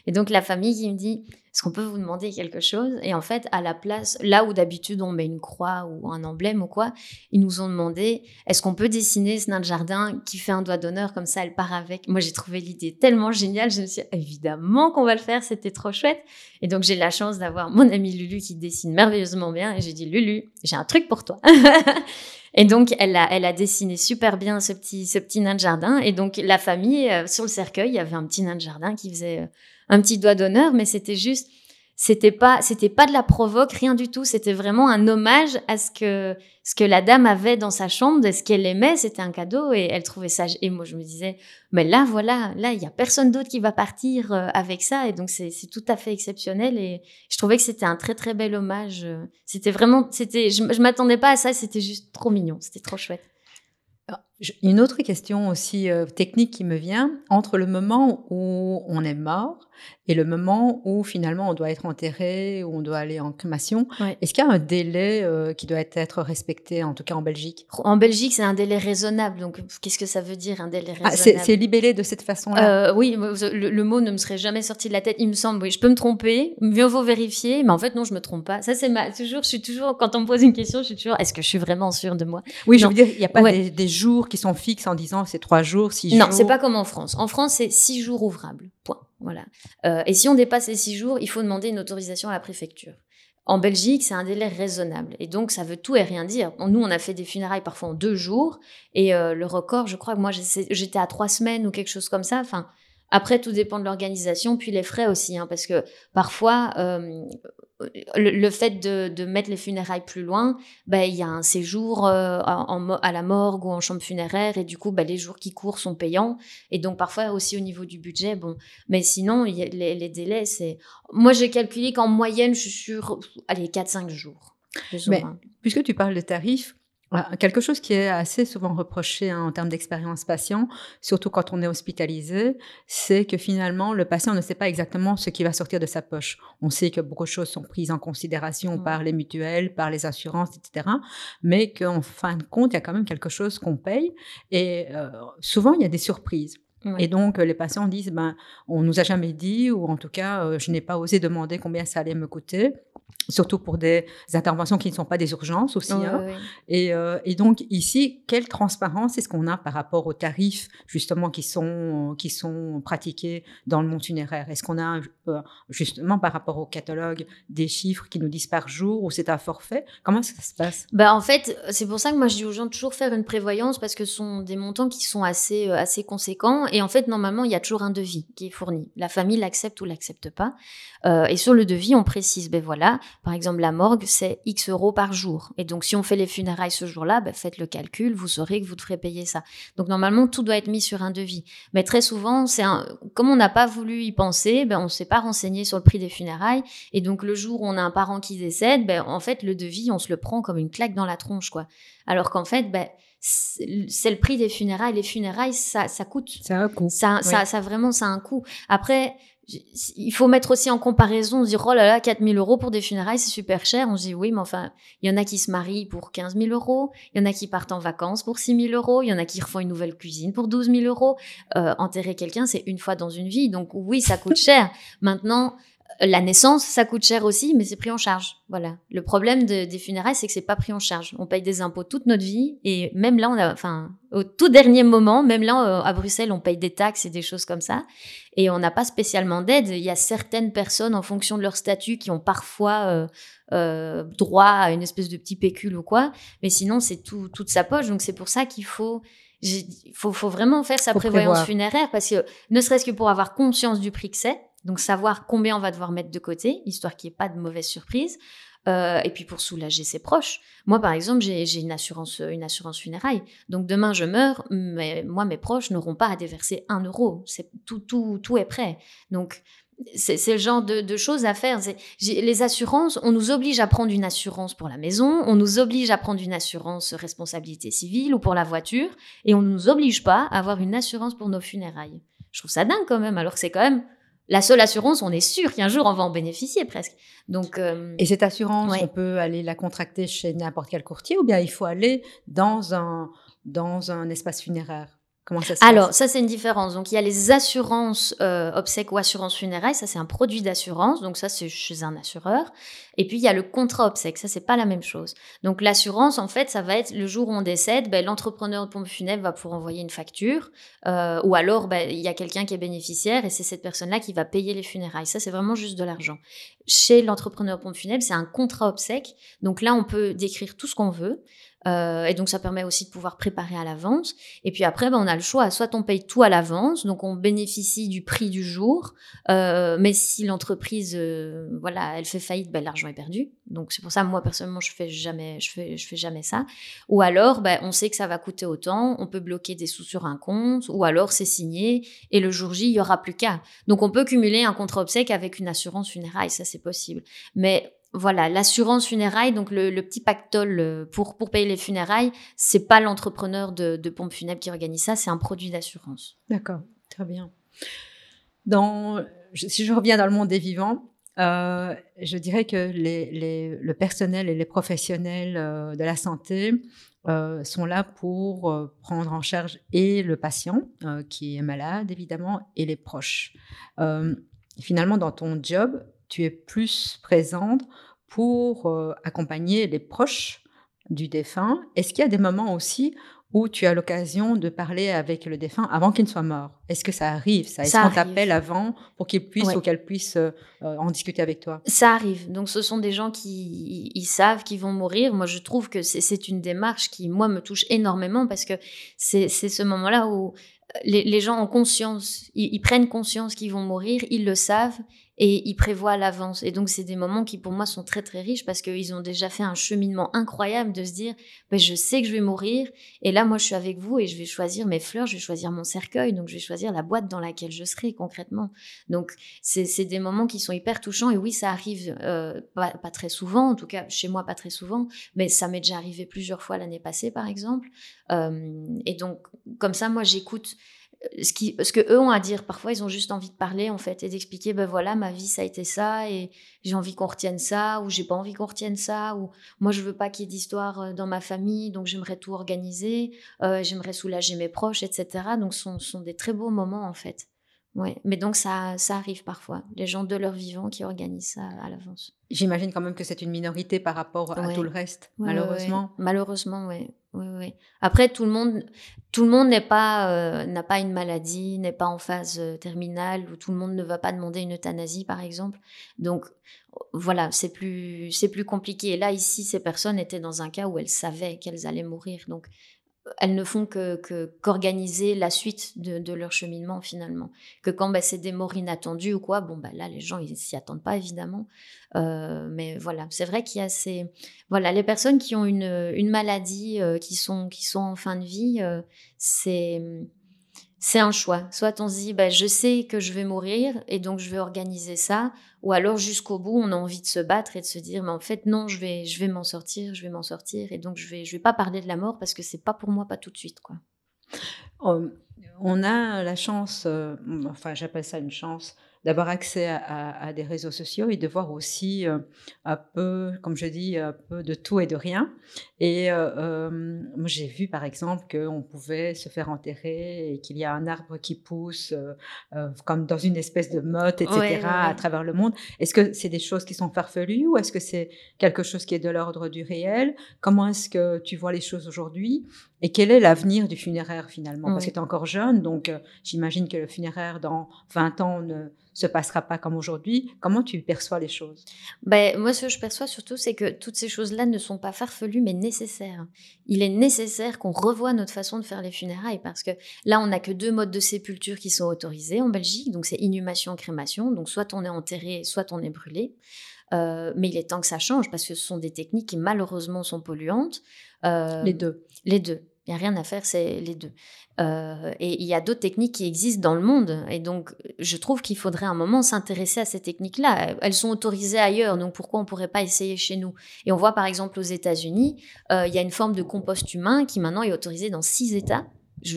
Et donc, la famille qui me dit Est-ce qu'on peut vous demander quelque chose? Et en fait, à la place, là où d'habitude on met une croix ou un emblème ou quoi, ils nous ont demandé Est-ce qu'on peut dessiner ce nain de jardin qui fait un doigt d'honneur comme ça, elle part avec? Moi, j'ai trouvé l'idée tellement géniale. Je me suis dit, évidemment qu'on va le faire, c'était trop chouette. Et donc, j'ai la chance d'avoir mon amie Lulu qui dessine merveilleusement bien. Et j'ai dit, Lulu, j'ai un truc pour toi. et donc, elle a, elle a dessiné super bien ce petit, ce petit nain de jardin. Et donc, la famille, euh, sur le cercueil, il y avait un petit nain de jardin qui faisait euh, un petit doigt d'honneur, mais c'était juste, c'était pas, c'était pas de la provoque, rien du tout. C'était vraiment un hommage à ce que, ce que la dame avait dans sa chambre, de ce qu'elle aimait. C'était un cadeau et elle trouvait ça. Et moi, je me disais, mais là, voilà, là, il y a personne d'autre qui va partir euh, avec ça. Et donc, c'est tout à fait exceptionnel. Et je trouvais que c'était un très, très bel hommage. euh. C'était vraiment, c'était, je, je m'attendais pas à ça. C'était juste trop mignon. C'était trop chouette. Une autre question aussi euh, technique qui me vient, entre le moment où on est mort et le moment où finalement on doit être enterré, où on doit aller en crémation. Est-ce qu'il y a un délai euh, qui doit être respecté, en tout cas en Belgique? En Belgique, c'est un délai raisonnable. Donc, qu'est-ce que ça veut dire un délai ah, raisonnable? C'est libellé de cette façon-là? Euh, Oui, le, mot ne me serait jamais sorti de la tête. Il me semble, oui, je peux me tromper, mieux vaut vérifier, mais en fait, non, je me trompe pas. Ça, c'est ma... toujours, je suis toujours, quand on me pose une question, je suis toujours, est-ce que je suis vraiment sûre de moi? Oui, je veux dire, il n'y a pas des, jours qui sont fixes en disant c'est trois jours, six jours. Non, c'est pas comme en France. En France, c'est six jours ouvrables. Point. Voilà. Euh, et si on dépasse les six jours, il faut demander une autorisation à la préfecture. En Belgique, c'est un délai raisonnable. Et donc, ça veut tout et rien dire. Nous, on a fait des funérailles parfois en deux jours. Et euh, le record, je crois que moi, j'étais à trois semaines ou quelque chose comme ça. Enfin, après, tout dépend de l'organisation, puis les frais aussi, hein, parce que parfois, euh, le, fait de, mettre les funérailles plus loin, ben, il y a un séjour euh, à la morgue ou en chambre funéraire, et du coup, ben, les jours qui courent sont payants. Et donc, parfois aussi au niveau du budget, bon. Mais sinon, les, délais, c'est. Moi, j'ai calculé qu'en moyenne, je suis sur, allez, 4-5 jours. Mais, puisque tu parles de tarifs, Quelque chose qui est assez souvent reproché hein, en termes d'expérience patient, surtout quand on est hospitalisé, c'est que finalement, le patient ne sait pas exactement ce qui va sortir de sa poche. On sait que beaucoup de choses sont prises en considération par les mutuelles, par les assurances, etc. Mais qu'en fin de compte, il y a quand même quelque chose qu'on paye. Et euh, souvent, il y a des surprises. Et donc, les patients disent, ben, on nous a jamais dit, ou en tout cas, euh, je n'ai pas osé demander combien ça allait me coûter surtout pour des interventions qui ne sont pas des urgences aussi. Hein. Et, euh, et, donc ici, quelle transparence est-ce qu'on a par rapport aux tarifs justement qui sont, qui sont pratiqués dans le monde funéraire? Est-ce qu'on a euh, justement par rapport au catalogue des chiffres qui nous disent par jour ou c'est un forfait? Comment ça se passe? Bah, En fait, c'est pour ça que moi je dis aux gens de toujours faire une prévoyance parce que ce sont des montants qui sont assez, assez conséquents. Et en fait, normalement, il y a toujours un devis qui est fourni. La famille l'accepte ou l'accepte pas. et sur le devis, on précise, ben voilà, par exemple, la morgue, c'est X euros par jour. Et donc, si on fait les funérailles ce jour-là, ben, faites le calcul, vous saurez que vous devrez payer ça. Donc, normalement, tout doit être mis sur un devis. Mais très souvent, c'est un... comme on n'a pas voulu y penser, ben, on ne s'est pas renseigné sur le prix des funérailles. Et donc, le jour où on a un parent qui décède, ben, en fait, le devis, on se le prend comme une claque dans la tronche, quoi. Alors qu'en fait, ben, c'est le prix des funérailles. Les funérailles, ça, ça coûte. Ça a un coût. Ça, ça, ça, vraiment, ça a un coût. Après, il faut mettre aussi en comparaison, on se dit, oh là là, 4000 euros pour des funérailles, c'est super cher. On se dit, oui, mais enfin, il y en a qui se marient pour 15 000 euros, il y en a qui partent en vacances pour 6 000 euros, il y en a qui refont une nouvelle cuisine pour 12 000 euros. Euh, enterrer quelqu'un, c'est une fois dans une vie. Donc oui, ça coûte cher. Maintenant, la naissance, ça coûte cher aussi, mais c'est pris en charge. Voilà. Le problème des funérailles, c'est que c'est pas pris en charge. On paye des impôts toute notre vie, et même là, on a, enfin, au tout dernier moment, même là, euh, à Bruxelles, on paye des taxes et des choses comme ça, et on n'a pas spécialement d'aide. Il y a certaines personnes, en fonction de leur statut, qui ont parfois euh, euh, droit à une espèce de petit pécule ou quoi, mais sinon, c'est tout, toute sa poche. Donc c'est pour ça qu'il faut il faut, faut, vraiment faire sa prévoyance funéraire parce que ne serait-ce que pour avoir conscience du prix que c'est, donc savoir combien on va devoir mettre de côté, histoire qu'il n'y ait pas de mauvaise surprise. Euh, et puis pour soulager ses proches. Moi, par exemple, j'ai une assurance, une assurance funéraille. Donc demain, je meurs, mais moi, mes proches n'auront pas à déverser un euro. Tout, tout, tout est prêt. Donc c'est le genre de, choses à faire. Les assurances, on nous oblige à prendre une assurance pour la maison, on nous oblige à prendre une assurance responsabilité civile ou pour la voiture, et on ne nous oblige pas à avoir une assurance pour nos funérailles. Je trouve ça dingue quand même, alors que c'est quand même la seule assurance, on est sûr qu'un jour on va en bénéficier presque. Donc, euh, Et cette assurance, on peut aller la contracter chez n'importe quel courtier ou bien il faut aller dans un, dans un espace funéraire? Comment ça se Alors, ça, c'est une différence. Donc, il y a les assurances euh, obsèques ou assurances funérailles. Ça, c'est un produit d'assurance. Donc, ça, c'est chez un assureur. Et puis, il y a le contrat obsèque. Ça, c'est pas la même chose. Donc, l'assurance, en fait, ça va être le jour où on décède, ben, l'entrepreneur de pompe funèbre va pouvoir envoyer une facture. Euh, ou alors, ben, il y a quelqu'un qui est bénéficiaire et c'est cette personne-là qui va payer les funérailles. Ça, c'est vraiment juste de l'argent. Chez l'entrepreneur de pompe funèbre, c'est un contrat obsèque. Donc, là, on peut décrire tout ce qu'on veut. Euh, et donc ça permet aussi de pouvoir préparer à l'avance. Et puis après, ben, on a le choix. Soit on paye tout à l'avance, donc on bénéficie du prix du jour. Euh, mais si l'entreprise, euh, voilà, elle fait faillite, ben, l'argent est perdu. Donc c'est pour ça, moi personnellement, je fais jamais, je fais, je fais jamais ça. Ou alors, ben, on sait que ça va coûter autant, on peut bloquer des sous sur un compte, ou alors c'est signé et le jour J, il y aura plus qu'à. Donc on peut cumuler un contrat obsèque avec une assurance funéraille, ça c'est possible. Mais voilà, l'assurance funérailles, donc le, petit pactole euh, pour, pour payer les funérailles, c'est pas l'entrepreneur de, de pompe funèbre qui organise ça, c'est un produit d'assurance. D'accord, très bien. Si je reviens dans le monde des vivants, euh, je dirais que le personnel et les professionnels euh, de la santé sont là pour prendre en charge et le patient qui est malade, évidemment, et les proches. finalement, dans ton job, tu es plus présente pour euh, accompagner les proches du défunt. Est-ce qu'il y a des moments aussi où tu as l'occasion de parler avec le défunt avant qu'il ne soit mort? Est-ce que ça arrive ça? Est-ce qu'on t'appelle avant pour qu'il puisse ou qu'elle puisse euh, euh, en discuter avec toi? Ça arrive. Donc ce sont des gens qui ils savent qu'ils vont mourir. Moi je trouve que c'est une démarche qui moi me touche énormément parce que c'est ce moment-là où les, gens ont conscience, ils prennent conscience qu'ils vont mourir, ils le savent et ils prévoient à l'avance. Et donc, c'est des moments qui, pour moi, sont très, très riches parce qu'ils ont déjà fait un cheminement incroyable de se dire, ben, je sais que je vais mourir. Et là, moi, je suis avec vous et je vais choisir mes fleurs, je vais choisir mon cercueil. Donc, je vais choisir la boîte dans laquelle je serai concrètement. Donc, c'est des moments qui sont hyper touchants. Et oui, ça arrive euh, pas, très souvent, en tout cas, chez moi, pas très souvent. Mais ça m'est déjà arrivé plusieurs fois l'année passée, par exemple. Euh, et donc, comme ça, moi, j'écoute ce, qui, ce que eux ont à dire. Parfois, ils ont juste envie de parler, en fait, et d'expliquer, ben voilà, ma vie, ça a été ça, et j'ai envie qu'on retienne ça, ou j'ai pas envie qu'on retienne ça, ou moi, je veux pas qu'il y ait d'histoire euh, dans ma famille, donc j'aimerais tout organiser, euh, j'aimerais soulager mes proches, etc. Donc, ce sont, des très beaux moments, en fait. Ouais. Mais donc, ça, ça arrive parfois, les gens de leur vivant qui organisent ça à l'avance. J'imagine quand même que c'est une minorité par rapport à tout le reste, malheureusement. Malheureusement, oui. Oui, oui. Après, tout le monde, tout le monde n'est pas, euh, n'a pas une maladie, n'est pas en phase euh, terminale, ou tout le monde ne va pas demander une euthanasie, par exemple. Donc, voilà, c'est plus, c'est plus compliqué. Et là, ici, ces personnes étaient dans un cas où elles savaient qu'elles allaient mourir. Donc, elles ne font que, qu'organiser la suite de, leur cheminement finalement. Que quand bah, c'est des morts inattendues ou quoi, bon bah là les gens ils s'y attendent pas évidemment. Euh, mais voilà, c'est vrai qu'il y a ces voilà les personnes qui ont une, une maladie, euh, qui sont qui sont en fin de vie, euh, c'est c'est un choix. Soit on se dit, bah, je sais que je vais mourir et donc je vais organiser ça, ou alors jusqu'au bout, on a envie de se battre et de se dire, mais en fait, non, je vais, je vais m'en sortir, je vais m'en sortir, et donc je vais, je vais pas parler de la mort parce que c'est pas pour moi, pas tout de suite, quoi. On a la chance, euh, enfin j'appelle ça une chance, d'avoir accès à, des réseaux sociaux et de voir aussi euh, un peu, comme je dis, un peu de tout et de rien. Et euh, euh, j'ai vu par exemple qu'on pouvait se faire enterrer et qu'il y a un arbre qui pousse comme dans une espèce de motte, etc., à travers le monde. Est-ce que c'est des choses qui sont farfelues ou est-ce que c'est quelque chose qui est de l'ordre du réel? Comment est-ce que tu vois les choses aujourd'hui? Et quel est l'avenir du funéraire finalement? Parce que tu es encore jeune, donc j'imagine que le funéraire dans 20 ans ne se passera pas comme aujourd'hui. Comment tu perçois les choses? Ben, Moi, ce que je perçois surtout, c'est que toutes ces choses-là ne sont pas farfelues, mais nécessaires. Il est nécessaire qu'on revoie notre façon de faire les funérailles, parce que là, on n'a que deux modes de sépulture qui sont autorisés en Belgique, donc c'est inhumation, crémation, donc soit on est enterré, soit on est brûlé. Euh, mais il est temps que ça change parce que ce sont des techniques qui malheureusement sont polluantes. Euh, les deux. Les deux. Il n'y a rien à faire, c'est les deux. Euh, et il y a d'autres techniques qui existent dans le monde. Et donc, je trouve qu'il faudrait un moment s'intéresser à ces techniques-là. Elles sont autorisées ailleurs, donc pourquoi on ne pourrait pas essayer chez nous? Et on voit par exemple aux États-Unis, euh, il y a une forme de compost humain qui maintenant est autorisée dans six États.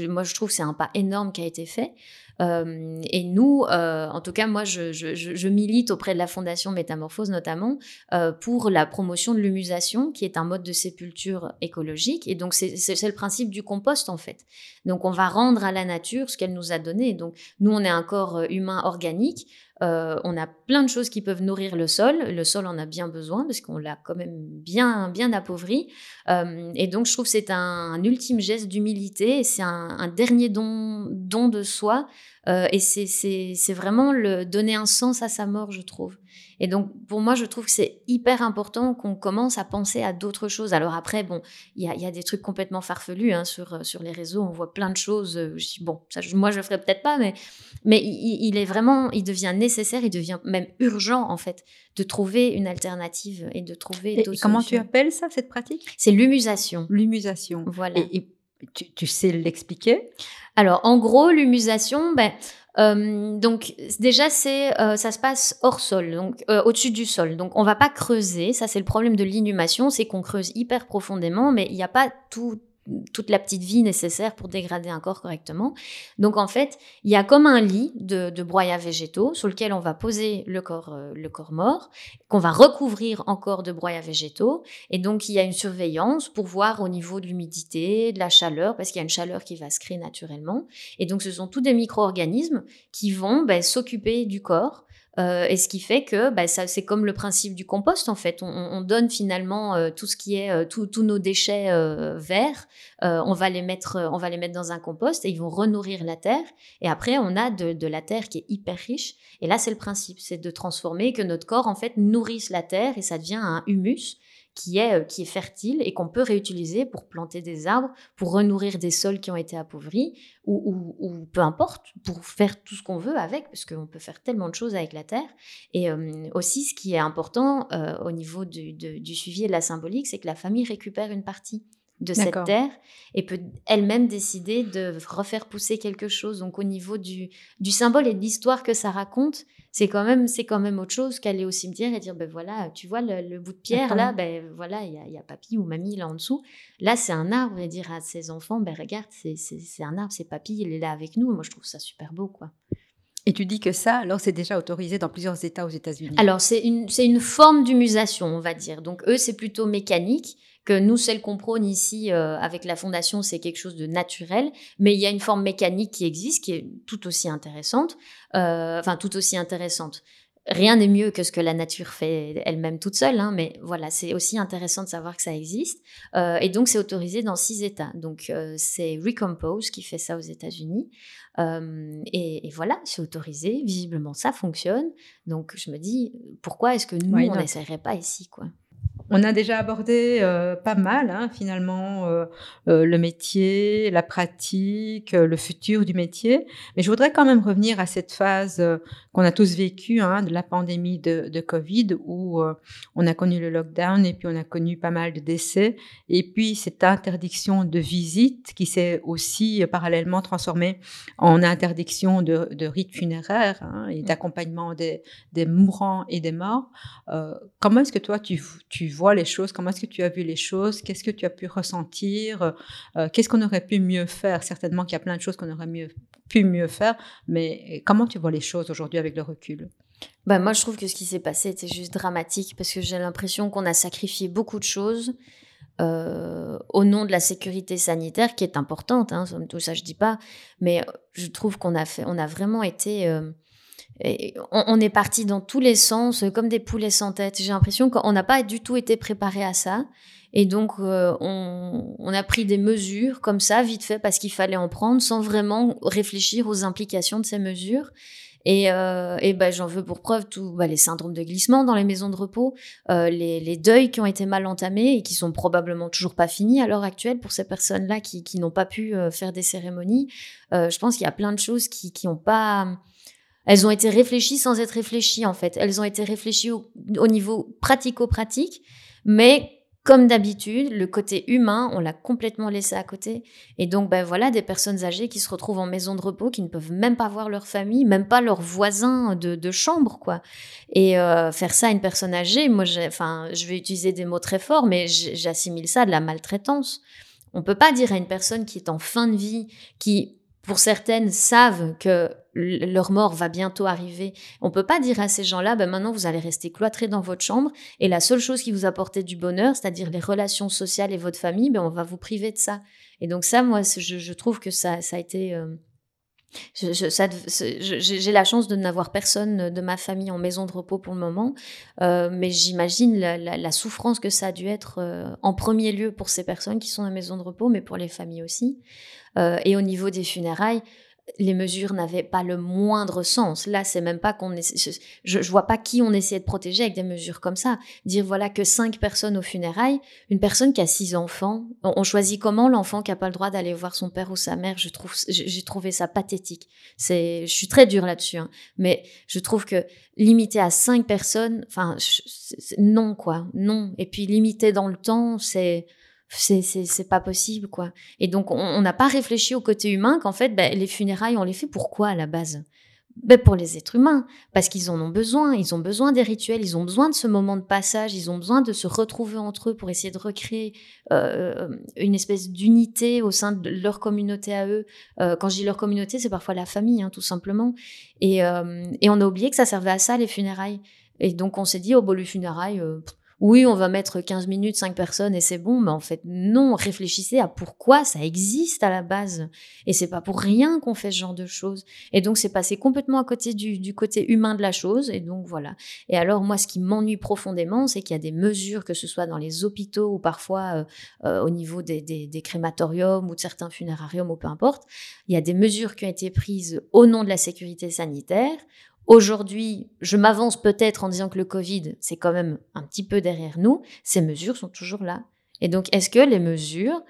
moi, je trouve que c'est un pas énorme qui a été fait. Euh, et nous, euh, en tout cas, moi, je, milite auprès de la Fondation Métamorphose notamment euh, pour la promotion de l'humusation, qui est un mode de sépulture écologique. Et donc, c'est le principe du compost, en fait. Donc, on va rendre à la nature ce qu'elle nous a donné. Donc, nous, on est un corps humain organique. Euh, on a plein de choses qui peuvent nourrir le sol. Le sol en a bien besoin parce qu'on l'a quand même bien, bien appauvri. Euh, et donc, je trouve que c'est un, ultime geste d'humilité. C'est un, dernier don, don de soi. Euh, et c'est vraiment le, donner un sens à sa mort, je trouve. Et donc, pour moi, je trouve que c'est hyper important qu'on commence à penser à d'autres choses. Alors après, bon, il y a, des trucs complètement farfelus hein, sur, euh, sur les réseaux. On voit plein de choses. Euh, je dis, bon, ça, moi, je le ferai peut-être pas, mais, mais il, est vraiment, il devient nécessaire, il devient même urgent, en fait, de trouver une alternative et de trouver d'autres Comment tu appelles ça, cette pratique? C'est l'humusation. L'humusation. Voilà. Et, tu, tu sais l'expliquer? Alors, en gros, l'humusation, ben, Euh, donc déjà c'est euh, ça se passe hors sol, donc euh, au-dessus du sol. Donc on va pas creuser. Ça c'est le problème de l'inhumation, c'est qu'on creuse hyper profondément, mais il n'y a pas tout toute la petite vie nécessaire pour dégrader un corps correctement. Donc en fait, il y a comme un lit de, de broyats végétaux sur lequel on va poser le corps, euh, le corps mort, qu'on va recouvrir encore de broyats végétaux. Et donc il y a une surveillance pour voir au niveau de l'humidité, de la chaleur, parce qu'il y a une chaleur qui va se créer naturellement. Et donc ce sont tous des micro-organismes qui vont ben, s'occuper du corps euh, et ce qui fait que bah, ça, c'est comme le principe du compost en fait. On, on donne finalement euh, tout ce qui est euh, tous nos déchets verts, on va les mettre, on va les mettre dans un compost et ils vont renourrir la terre. Et après, on a de, de la terre qui est hyper riche. Et là, c'est le principe, c'est de transformer que notre corps en fait nourrisse la terre et ça devient un humus qui est, euh, qui est fertile et qu'on peut réutiliser pour planter des arbres, pour renourrir des sols qui ont été appauvris, ou, ou, peu importe, pour faire tout ce qu'on veut avec, parce qu'on peut faire tellement de choses avec la terre. Et euh, aussi, ce qui est important euh, au niveau du, du suivi et de la symbolique, c'est que la famille récupère une partie de cette terre et peut elle-même décider de refaire pousser quelque chose. Donc au niveau du, du symbole et de l'histoire que ça raconte, c'est quand même c'est quand même autre chose qu'aller au cimetière et dire ben voilà tu vois le, bout de pierre là ben voilà il y a, y a, papy ou mamie là en dessous là c'est un arbre et dire à ses enfants ben regarde c'est un arbre c'est papy il est là avec nous moi je trouve ça super beau quoi et tu dis que ça, alors, c'est déjà autorisé dans plusieurs États aux États-Unis. Alors, c'est une, une forme d'humusation, on va dire. Donc, eux, c'est plutôt mécanique que nous, celle qu'on prône ici euh, avec la fondation, c'est quelque chose de naturel, mais il y a une forme mécanique qui existe, qui est tout aussi intéressante, euh, enfin tout aussi intéressante. Rien n'est mieux que ce que la nature fait elle-même toute seule, hein, mais voilà, c'est aussi intéressant de savoir que ça existe. Euh, et donc, c'est autorisé dans six États. Donc, c'est Recompose qui fait ça aux États-Unis. Et, et, voilà, c'est autorisé. Visiblement, ça fonctionne. Donc, je me dis, pourquoi est-ce que nous, on n'essayerait pas ici, quoi? On a déjà abordé euh, pas mal, hein, finalement, euh, euh, le métier, la pratique, le futur du métier. Mais je voudrais quand même revenir à cette phase qu'on a tous vécue hein, de la pandémie de, de Covid, où on a connu le lockdown et puis on a connu pas mal de décès. Et puis cette interdiction de visite qui s'est aussi parallèlement transformée en interdiction de, de rites funéraires hein, et mmh. d'accompagnement des, des, mourants et des morts. comment est-ce que toi, tu, tu vois les choses, comment est-ce que tu as vu les choses, qu'est-ce que tu as pu ressentir, euh, qu'est-ce qu'on aurait pu mieux faire? Certainement qu'il y a plein de choses qu'on aurait mieux, pu mieux faire, mais comment tu vois les choses aujourd'hui avec le recul? Bah, Moi, je trouve que ce qui s'est passé était juste dramatique parce que j'ai l'impression qu'on a sacrifié beaucoup de choses. Euh, au nom de la sécurité sanitaire qui est importante, hein, tout ça je dis pas, mais je trouve qu'on a fait, on a vraiment été euh, on, est parti dans tous les sens, euh, comme des poulets sans tête. J'ai l'impression qu'on n'a pas du tout été préparé à ça. Et donc, euh, on, a pris des mesures comme ça, vite fait, parce qu'il fallait en prendre, sans vraiment réfléchir aux implications de ces mesures. Et, ben, j'en veux pour preuve tous bah, les syndromes de glissement dans les maisons de repos, les, deuils qui ont été mal entamés et qui sont probablement toujours pas finis à l'heure actuelle pour ces personnes-là qui, n'ont pas pu faire des cérémonies. je pense qu'il y a plein de choses qui n'ont pas elles ont été réfléchies sans être réfléchies, en fait. Elles ont été réfléchies au, niveau pratico-pratique, mais comme d'habitude, le côté humain, on l'a complètement laissé à côté. Et donc, ben voilà, des personnes âgées qui se retrouvent en maison de repos, qui ne peuvent même pas voir leur famille, même pas leurs voisins de, chambre, quoi. Et euh, faire ça à une personne âgée, moi, enfin, je vais utiliser des mots très forts, mais j'assimile ça à de la maltraitance. On peut pas dire à une personne qui est en fin de vie, qui pour certaines savent que leur mort va bientôt arriver. On peut pas dire à ces gens-là, ben maintenant vous allez rester cloîtrés dans votre chambre et la seule chose qui vous apportait du bonheur, c'est-à-dire les relations sociales et votre famille, ben on va vous priver de ça. Et donc ça, moi, je, trouve que ça, a été euh, j'ai la chance de n'avoir personne de ma famille en maison de repos pour le moment, euh, mais j'imagine la, souffrance que ça a dû être euh, en premier lieu pour ces personnes qui sont en maison de repos, mais pour les familles aussi. Et au niveau des funérailles, les mesures n'avaient pas le moindre sens. Là, c'est même pas qu'on je, je vois pas qui on essayait de protéger avec des mesures comme ça. Dire voilà que cinq personnes aux funérailles, une personne qui a six enfants, on, choisit comment l'enfant qui a pas le droit d'aller voir son père ou sa mère? Je trouve, j'ai trouvé ça pathétique. C'est, je suis très dure là-dessus, hein. mais je trouve que limiter à cinq personnes, enfin, non quoi, non. Et puis limiter dans le temps, c'est c'est c'est pas possible quoi et donc on n'a pas réfléchi au côté humain qu'en fait ben, les funérailles on les fait pourquoi à la base? Ben pour les êtres humains, parce qu'ils en ont besoin, ils ont besoin des rituels, ils ont besoin de ce moment de passage, ils ont besoin de se retrouver entre eux pour essayer de recréer euh, une espèce d'unité au sein de leur communauté à eux. Euh, quand je dis leur communauté, c'est parfois la famille, hein, tout simplement. Et, euh, et, on a oublié que ça servait à ça, les funérailles. Et donc on s'est dit, oh, bon, les funérailles, euh, oui, on va mettre 15 minutes, 5 personnes et c'est bon, mais en fait, non, réfléchissez à pourquoi ça existe à la base. Et c'est pas pour rien qu'on fait ce genre de choses. Et donc, c'est passé complètement à côté du, côté humain de la chose. Et donc, voilà. Et alors, moi, ce qui m'ennuie profondément, c'est qu'il y a des mesures, que ce soit dans les hôpitaux ou parfois euh, euh, au niveau des, des crématoriums ou de certains funérariums ou peu importe, il y a des mesures qui ont été prises au nom de la sécurité sanitaire Aujourd'hui, je m'avance peut-être en disant que le Covid, c'est quand même un petit peu derrière nous. Ces mesures sont toujours là. Et donc, est-ce que les mesures,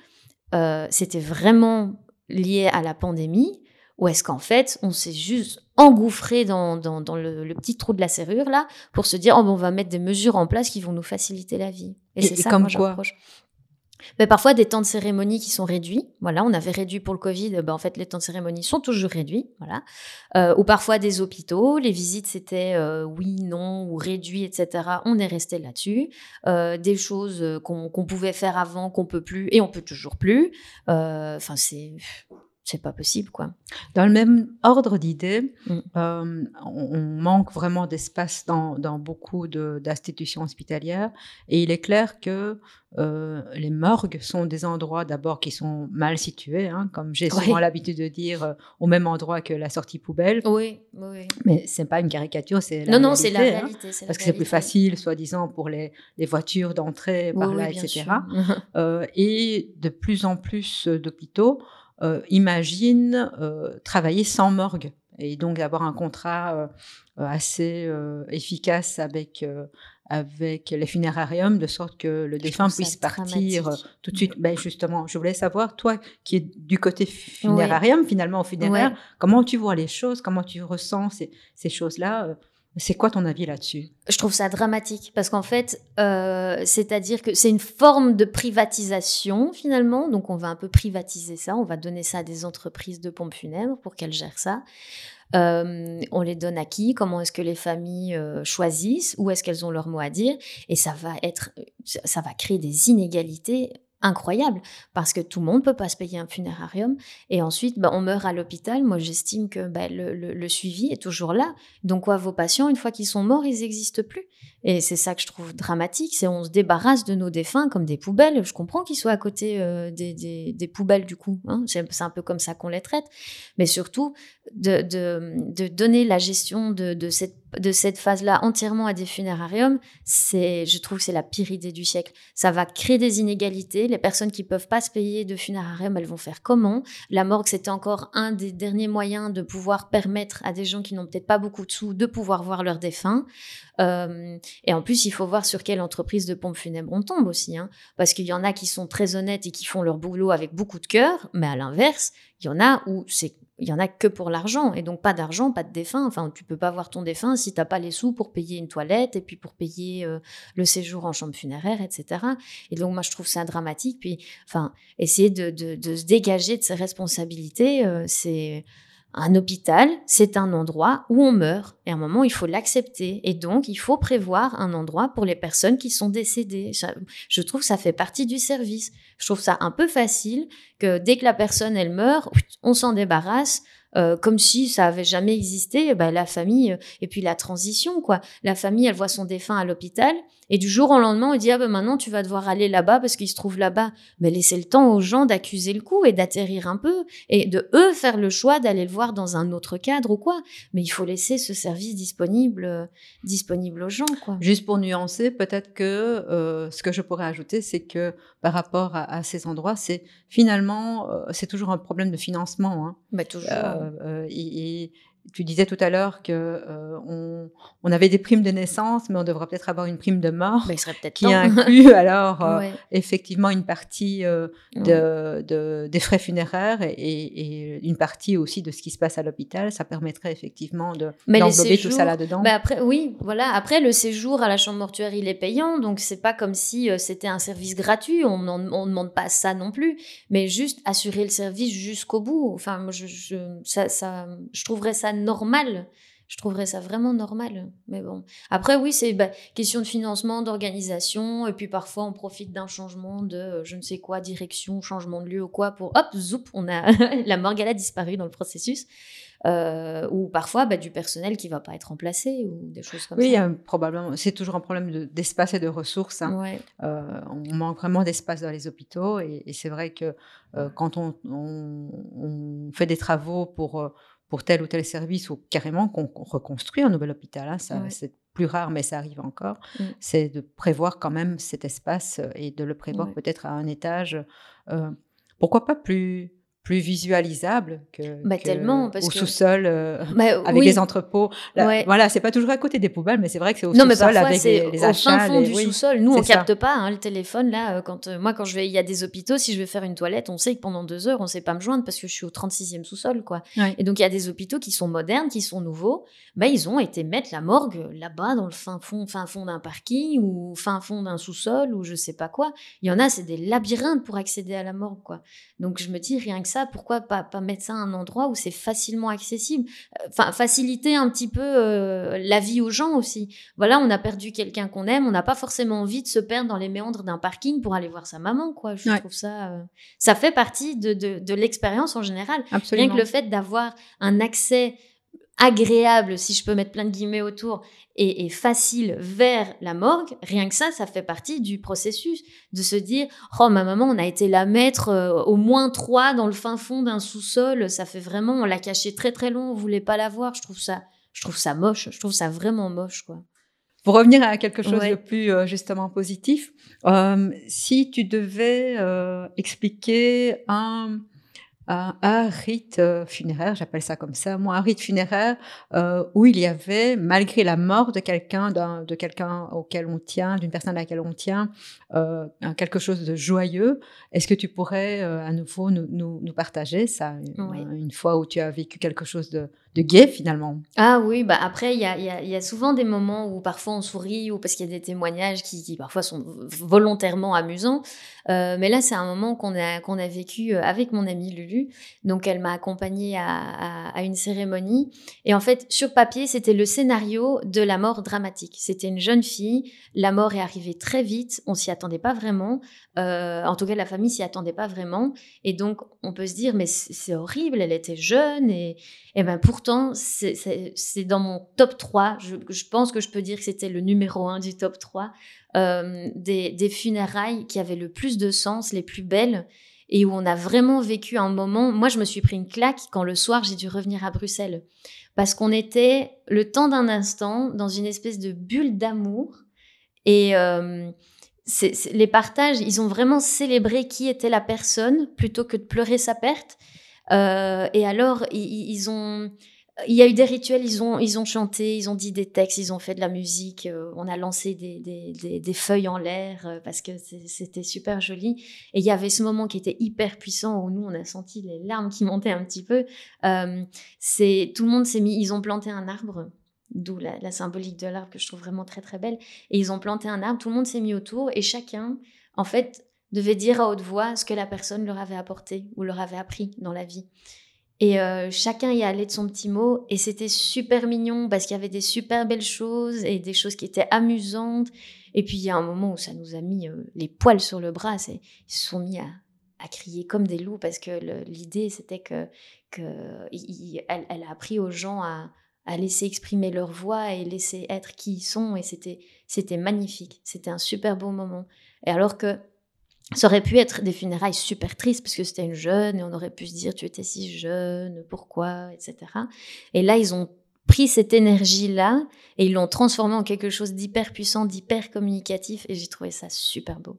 euh, c'était vraiment lié à la pandémie ou est-ce qu'en fait, on s'est juste engouffré dans, dans, le, petit trou de la serrure là pour se dire oh, ben, on va mettre des mesures en place qui vont nous faciliter la vie? Et, c'est ça comme quoi? Mais parfois des temps de cérémonie qui sont réduits. Voilà, on avait réduit pour le Covid. Ben, en fait, les temps de cérémonie sont toujours réduits. Voilà. Euh, ou parfois des hôpitaux. Les visites, c'était euh, oui, non, ou réduit, etc. On est resté là-dessus. Euh, des choses qu'on pouvait faire avant, qu'on peut plus, et on peut toujours plus. Enfin, c'est c'est pas possible, quoi. Dans le même ordre d'idées, mm. euh, on, manque vraiment d'espace dans, dans, beaucoup d'institutions hospitalières, et il est clair que euh, les morgues sont des endroits d'abord qui sont mal situés, hein, comme j'ai souvent l'habitude de dire, euh, au même endroit que la sortie poubelle. Oui, oui. Mais c'est pas une caricature, c'est la non, réalité. Non, c'est la hein, réalité. parce que c'est plus facile, soi-disant, pour les, les voitures d'entrer par là, etc. et de plus en plus d'hôpitaux imagine euh, travailler sans morgue et donc avoir un contrat euh, assez efficace avec avec les funérariums, de sorte que le défunt puisse partir tout de suite. Ben justement, je voulais savoir, toi qui es du côté funérarium, finalement au funéraire, comment tu vois les choses, comment tu ressens ces, ces choses-là c'est quoi ton avis là-dessus? Je trouve ça dramatique parce qu'en fait, euh, c'est-à-dire que c'est une forme de privatisation finalement. Donc on va un peu privatiser ça, on va donner ça à des entreprises de pompes funèbres pour qu'elles gèrent ça. Euh, on les donne à qui? Comment est-ce que les familles euh, choisissent? Où est-ce qu'elles ont leur mot à dire? Et ça va être, ça va créer des inégalités incroyable parce que tout le monde peut pas se payer un funérarium et ensuite bah, on meurt à l'hôpital. Moi j'estime que bah, le, suivi est toujours là. Donc quoi vos patients une fois qu'ils sont morts ils n'existent plus et c'est ça que je trouve dramatique c'est on se débarrasse de nos défunts comme des poubelles je comprends qu'ils soient à côté euh, des, poubelles du coup hein. c'est un peu comme ça qu'on les traite mais surtout de, donner la gestion de, cette phase-là entièrement à des funérariums, je trouve, c'est la pire idée du siècle. Ça va créer des inégalités. Les personnes qui peuvent pas se payer de funérarium, elles vont faire comment? La morgue, c'était encore un des derniers moyens de pouvoir permettre à des gens qui n'ont peut-être pas beaucoup de sous de pouvoir voir leurs défunts. Euh, et en plus, il faut voir sur quelle entreprise de pompe funèbre on tombe aussi, hein, parce qu'il y en a qui sont très honnêtes et qui font leur boulot avec beaucoup de cœur, mais à l'inverse, il y en a où c'est il y en a que pour l'argent et donc pas d'argent, pas de défunt. Enfin, tu peux pas voir ton défunt si t'as pas les sous pour payer une toilette et puis pour payer euh, le séjour en chambre funéraire, etc. Et donc moi je trouve ça dramatique. Puis, enfin, essayer de, de, se dégager de ses responsabilités, euh, c'est un hôpital, c'est un endroit où on meurt. Et à un moment, il faut l'accepter. Et donc, il faut prévoir un endroit pour les personnes qui sont décédées. Je trouve que ça fait partie du service. Je trouve ça un peu facile que dès que la personne, elle meurt, on s'en débarrasse. Euh, comme si ça avait jamais existé, bah, la famille, euh, et puis la transition, quoi. La famille, elle voit son défunt à l'hôpital, et du jour au lendemain, on dit, ah ben maintenant, tu vas devoir aller là-bas parce qu'il se trouve là-bas. Mais laissez le temps aux gens d'accuser le coup et d'atterrir un peu, et de eux faire le choix d'aller le voir dans un autre cadre ou quoi. Mais il faut laisser ce service disponible, euh, disponible aux gens, quoi. Juste pour nuancer, peut-être que ce que je pourrais ajouter, c'est que par rapport à, ces endroits, c'est finalement, c'est toujours un problème de financement. Hein. Bah, toujours. Euh, et, tu disais tout à l'heure que euh, on, on, avait des primes de naissance, mais on devrait peut-être avoir une prime de mort bah, il serait qui inclut alors euh, effectivement une partie de, de, des frais funéraires et, et, une partie aussi de ce qui se passe à l'hôpital. Ça permettrait effectivement de d'englober tout ça là-dedans. Bah après, oui, voilà. Après, le séjour à la chambre mortuaire, il est payant, donc c'est pas comme si c'était un service gratuit. On ne demande pas ça non plus, mais juste assurer le service jusqu'au bout. Enfin, je, je, ça, ça, je trouverais ça normal. Je trouverais ça vraiment normal. Mais bon. Après, oui, c'est bah, question de financement, d'organisation. Et puis parfois, on profite d'un changement de euh, je ne sais quoi, direction, changement de lieu ou quoi pour hop, zoup, on a la morgue, elle a disparu dans le processus. Euh, ou parfois bah, du personnel qui va pas être remplacé ou des choses comme oui, ça. Oui, probablement. C'est toujours un problème d'espace et de ressources. Hein. Euh, on manque vraiment d'espace dans les hôpitaux et, c'est vrai que quand on, on, fait des travaux pour, pour tel ou tel service ou carrément qu'on reconstruit un nouvel hôpital, hein, ça, c'est plus rare, mais ça arrive encore, mm. c'est de prévoir quand même cet espace et de le prévoir peut-être à un étage. pourquoi pas plus plus visualisable que, bah, tellement, au sous-sol euh, bah, avec les entrepôts. Voilà, c'est pas toujours à côté des poubelles, mais c'est vrai que c'est au sous-sol avec les, les, achats. Au fin fond du sous-sol. Nous, on capte pas hein, le téléphone là. Euh, quand euh, moi, quand je vais, il y a des hôpitaux, si je vais faire une toilette, on sait que pendant deux heures, on sait pas me joindre parce que je suis au 36e sous-sol, quoi. Et donc il y a des hôpitaux qui sont modernes, qui sont nouveaux. Bah, ils ont été mettre la morgue là-bas dans le fin fond, fin fond d'un parking ou fin fond d'un sous-sol ou je sais pas quoi. Il y en a, c'est des labyrinthes pour accéder à la morgue, quoi. Donc je me dis rien que ça, pourquoi pas, pas mettre ça à un endroit où c'est facilement accessible Enfin, faciliter un petit peu euh, la vie aux gens aussi. Voilà, on a perdu quelqu'un qu'on aime, on n'a pas forcément envie de se perdre dans les méandres d'un parking pour aller voir sa maman, quoi. Je trouve ça, euh, ça fait partie de, de, de l'expérience en général. Absolument. Rien que le fait d'avoir un accès agréable, si je peux mettre plein de guillemets autour, et, facile vers la morgue, rien que ça, ça fait partie du processus de se dire oh ma maman, on a été la mettre euh, au moins trois dans le fin fond d'un sous-sol, ça fait vraiment, on l'a cachée très très long, on voulait pas la voir. Je trouve ça, je trouve ça moche, je trouve ça vraiment moche quoi. Pour revenir à quelque chose de plus euh, justement positif, euh, si tu devais expliquer un un, rite euh, funéraire, j'appelle ça comme ça, moi, un rite funéraire euh, où il y avait, malgré la mort de quelqu'un, de quelqu'un auquel on tient, d'une personne à laquelle on tient, euh, quelque chose de joyeux. Est-ce que tu pourrais à nouveau nous, nous, partager ça? Une, fois où tu as vécu quelque chose de, de gai finalement Ah oui, bah après il y a, y a, souvent des moments où parfois on sourit ou parce qu'il y a des témoignages qui, qui parfois sont volontairement amusants. mais là c'est un moment qu'on a a vécu avec mon amie Lulu donc elle m'a accompagnée à, une cérémonie. Et en fait, sur papier, c'était le scénario de la mort dramatique. C'était une jeune fille, la mort est arrivée très vite, on s'y attendait pas vraiment. Euh, en tout cas, la famille s'y attendait pas vraiment. Et donc, on peut se dire, mais c'est horrible, elle était jeune. Et, et ben pourtant, c'est dans mon top 3. Je, pense que je peux dire que c'était le numéro 1 du top 3 euh, des, funérailles qui avaient le plus de sens, les plus belles et où on a vraiment vécu un moment. Moi, je me suis pris une claque quand le soir j'ai dû revenir à Bruxelles parce qu'on était le temps d'un instant dans une espèce de bulle d'amour et euh, les partages, ils ont vraiment célébré qui était la personne plutôt que de pleurer sa perte. Euh, et alors, ils ont il y a eu des rituels, ils ont, ils ont chanté, ils ont dit des textes, ils ont fait de la musique, euh, on a lancé des, des, des, feuilles en l'air euh, parce que c'était super joli. Et il y avait ce moment qui était hyper puissant où nous, on a senti les larmes qui montaient un petit peu. Euh, Tout le monde s'est mis, ils ont planté un arbre, d'où la, symbolique de l'arbre que je trouve vraiment très très belle. Et ils ont planté un arbre, tout le monde s'est mis autour et chacun, en fait, devait dire à haute voix ce que la personne leur avait apporté ou leur avait appris dans la vie. Et euh, chacun y allait de son petit mot. Et c'était super mignon parce qu'il y avait des super belles choses et des choses qui étaient amusantes. Et puis il y a un moment où ça nous a mis euh, les poils sur le bras. Ils se sont mis à, crier comme des loups parce que l'idée c'était que, que a appris aux gens à, à, laisser exprimer leur voix et laisser être qui ils sont. Et c'était magnifique. C'était un super beau moment. Et alors que ça aurait pu être des funérailles super tristes parce que c'était une jeune et on aurait pu se dire tu étais si jeune, pourquoi, etc. Et là, ils ont pris cette énergie-là et ils l'ont transformée en quelque chose d'hyper puissant, d'hyper communicatif et j'ai trouvé ça super beau.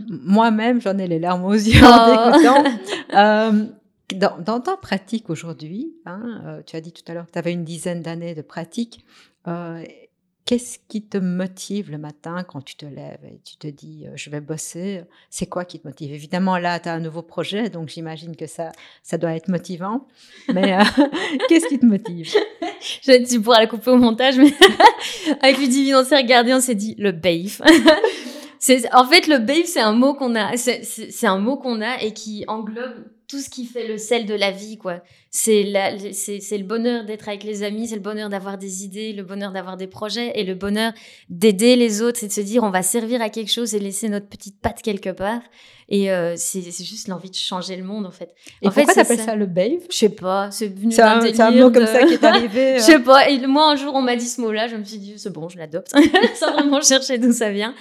Moi-même, j'en ai les larmes aux yeux en oh. euh, dans, ta pratique aujourd'hui, hein, euh, tu as dit tout à l'heure que tu avais une dizaine d'années de pratique. Euh, Qu'est-ce qui te motive le matin quand tu te lèves et tu te dis je vais bosser? C'est quoi qui te motive? Évidemment, là, tu as un nouveau projet, donc j'imagine que ça, ça doit être motivant. Mais qu'est-ce qui te motive? Je, Tu pourras la couper au montage, mais avec le divinancier regardé, on s'est dit le BAIF. en fait, le BAIF, c'est un mot qu'on a, c'est un mot qu'on a et qui englobe tout ce qui fait le sel de la vie, quoi. C'est c'est le bonheur d'être avec les amis, c'est le bonheur d'avoir des idées, le bonheur d'avoir des projets et le bonheur d'aider les autres, c'est de se dire on va servir à quelque chose et laisser notre petite patte quelque part. Et euh, c'est juste l'envie de changer le monde, en fait. Et en pourquoi t'appelles ça, le babe Je sais pas, c'est venu C'est un, d'un un délire mot comme ça qui est arrivé. Je euh. sais pas. Et moi, un jour, on m'a dit ce mot-là. Je me suis dit, c'est bon, je l'adopte. Sans vraiment chercher d'où ça vient.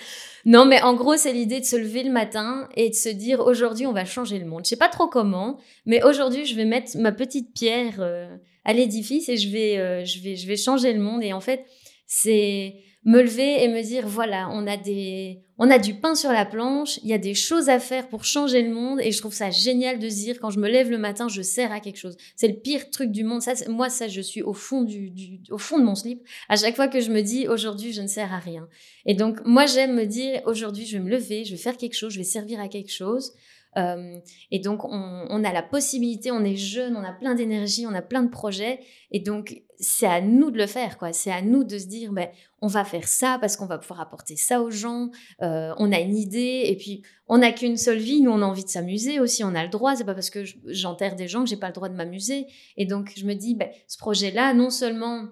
Non, mais en gros, c'est l'idée de se lever le matin et de se dire, aujourd'hui, on va changer le monde. Je sais pas trop comment, mais aujourd'hui, je vais mettre ma petite pierre euh, à l'édifice et je vais, euh, je vais, je vais changer le monde. Et en fait, c'est me lever et me dire, voilà, on a des, on a du pain sur la planche. Il y a des choses à faire pour changer le monde. Et je trouve ça génial de se dire, quand je me lève le matin, je sers à quelque chose. C'est le pire truc du monde. Ça, moi, ça, je suis au fond du, du- au fond de mon slip. À chaque fois que je me dis, aujourd'hui, je ne sers à rien. Et donc, moi, j'aime me dire, aujourd'hui, je vais me lever, je vais faire quelque chose, je vais servir à quelque chose. Euh, et donc, on, on a la possibilité, on est jeune, on a plein d'énergie, on a plein de projets. Et donc, c'est à nous de le faire, quoi. C'est à nous de se dire, ben, on va faire ça parce qu'on va pouvoir apporter ça aux gens. Euh, on a une idée. Et puis, on n'a qu'une seule vie. Nous, on a envie de s'amuser aussi. On a le droit. C'est pas parce que je- j'enterre des gens que j'ai pas le droit de m'amuser. Et donc, je me dis, ben, ce projet-là, non seulement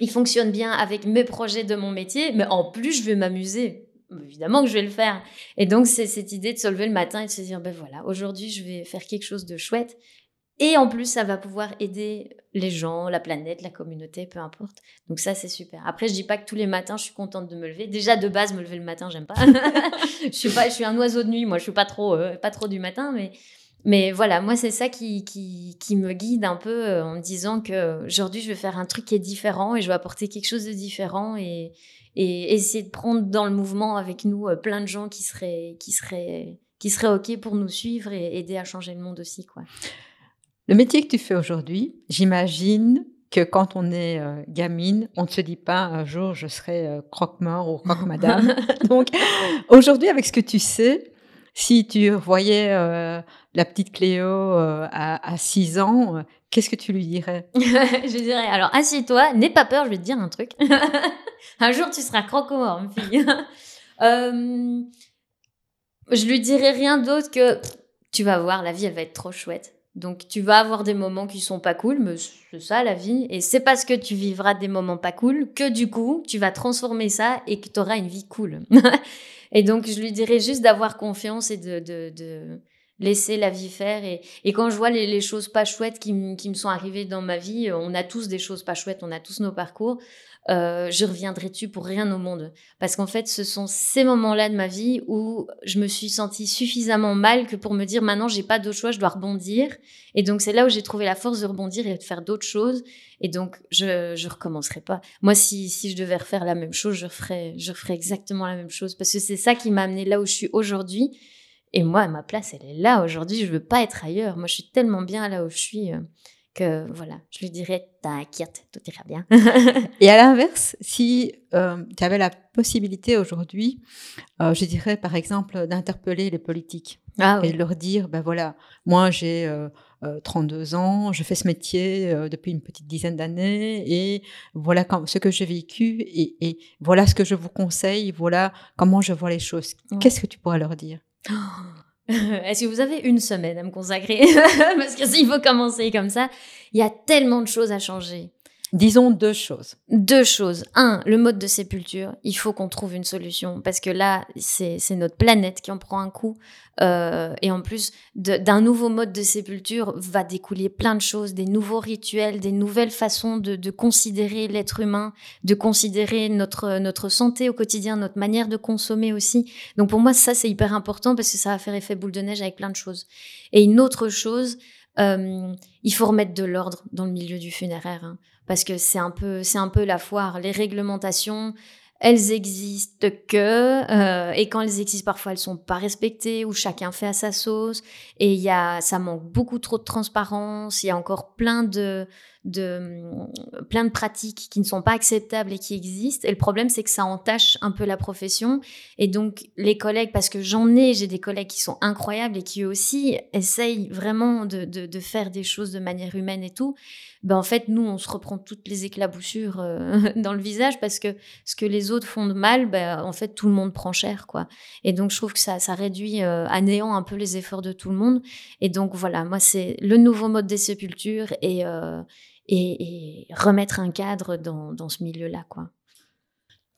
il fonctionne bien avec mes projets de mon métier, mais en plus, je vais m'amuser. Évidemment que je vais le faire. Et donc, c'est cette idée de se lever le matin et de se dire, ben voilà, aujourd'hui, je vais faire quelque chose de chouette. Et en plus, ça va pouvoir aider les gens, la planète, la communauté, peu importe. Donc ça, c'est super. Après, je dis pas que tous les matins, je suis contente de me lever. Déjà, de base, me lever le matin, j'aime pas. je suis pas, je suis un oiseau de nuit. Moi, je suis pas trop, euh, pas trop du matin, mais mais voilà, moi, c'est ça qui, qui, qui me guide un peu euh, en me disant que aujourd'hui, je vais faire un truc qui est différent et je vais apporter quelque chose de différent et, et essayer de prendre dans le mouvement avec nous euh, plein de gens qui seraient, qui seraient, qui seraient OK pour nous suivre et aider à changer le monde aussi, quoi. Le métier que tu fais aujourd'hui, j'imagine que quand on est euh, gamine, on ne se dit pas un jour je serai euh, croque-mort ou croque-madame. Donc aujourd'hui, avec ce que tu sais, si tu voyais euh, la petite Cléo à, à 6 ans, qu'est-ce que tu lui dirais? Je dirais, alors assieds-toi, n'aie pas peur, je vais te dire un truc. un jour, tu seras croque-mort, ma fille. Je lui dirais rien d'autre que tu vas voir, la vie, elle va être trop chouette. Donc, tu vas avoir des moments qui sont pas cool, mais c'est ça la vie. Et c'est parce que tu vivras des moments pas cool que du coup, tu vas transformer ça et que tu auras une vie cool. et donc, je lui dirais juste d'avoir confiance et de, de, laisser la vie faire. Et, quand je vois les, choses pas chouettes qui me sont arrivées dans ma vie, on a tous des choses pas chouettes, on a tous nos parcours. Euh, je reviendrai dessus pour rien au monde? Parce qu'en fait, ce sont ces moments-là de ma vie où je me suis sentie suffisamment mal que pour me dire maintenant, j'ai pas d'autre choix, je dois rebondir. Et donc, c'est là où j'ai trouvé la force de rebondir et de faire d'autres choses. Et donc, je, je recommencerai pas. Moi, si, si je devais refaire la même chose, je ferais, je exactement la même chose. Parce que c'est ça qui m'a amené là où je suis aujourd'hui. Et moi, ma place, elle est là aujourd'hui. Je veux pas être ailleurs. Moi, je suis tellement bien là où je suis euh, que voilà, je lui dirais t'inquiète, tout ira bien. Et à l'inverse, si euh, tu avais la possibilité aujourd'hui, euh, je dirais par exemple d'interpeller les politiques ah et de leur dire, ben voilà, moi j'ai euh, euh, 32 ans, je fais ce métier depuis une petite dizaine d'années et voilà quand- ce que j'ai vécu et, et voilà ce que je vous conseille, voilà comment je vois les choses. Ouais. Qu'est-ce que tu pourrais leur dire? Est-ce que vous avez une semaine à me consacrer? Parce que s'il faut commencer comme ça, il y a tellement de choses à changer. Disons deux choses. Deux choses. Un, le mode de sépulture. Il faut qu'on trouve une solution parce que là, c'est notre planète qui en prend un coup. Euh, et en plus, d'un nouveau mode de sépulture va découler plein de choses, des nouveaux rituels, des nouvelles façons de, de considérer l'être humain, de considérer notre, notre santé au quotidien, notre manière de consommer aussi. Donc pour moi, ça, c'est hyper important parce que ça va faire effet boule de neige avec plein de choses. Et une autre chose, euh, il faut remettre de l'ordre dans le milieu du funéraire. hein parce que c'est un peu c'est un peu la foire. Les réglementations elles existent que euh, et quand elles existent parfois elles sont pas respectées ou chacun fait à sa sauce. Et il y a ça manque beaucoup trop de transparence. Il y a encore plein de de plein de pratiques qui ne sont pas acceptables et qui existent. Et le problème, c'est que ça entache un peu la profession. Et donc, les collègues, parce que j'en ai, j'ai des collègues qui sont incroyables et qui aussi essayent vraiment de, de, faire des choses de manière humaine et tout. Ben en fait, nous, on se reprend toutes les éclaboussures euh, dans le visage parce que ce que les autres font de mal, ben, en fait, tout le monde prend cher, quoi. Et donc, je trouve que ça, ça réduit euh, à néant un peu les efforts de tout le monde. Et donc, voilà, moi, c'est le nouveau mode des sépultures et, euh, et, et, remettre un cadre dans, dans ce milieu-là, quoi.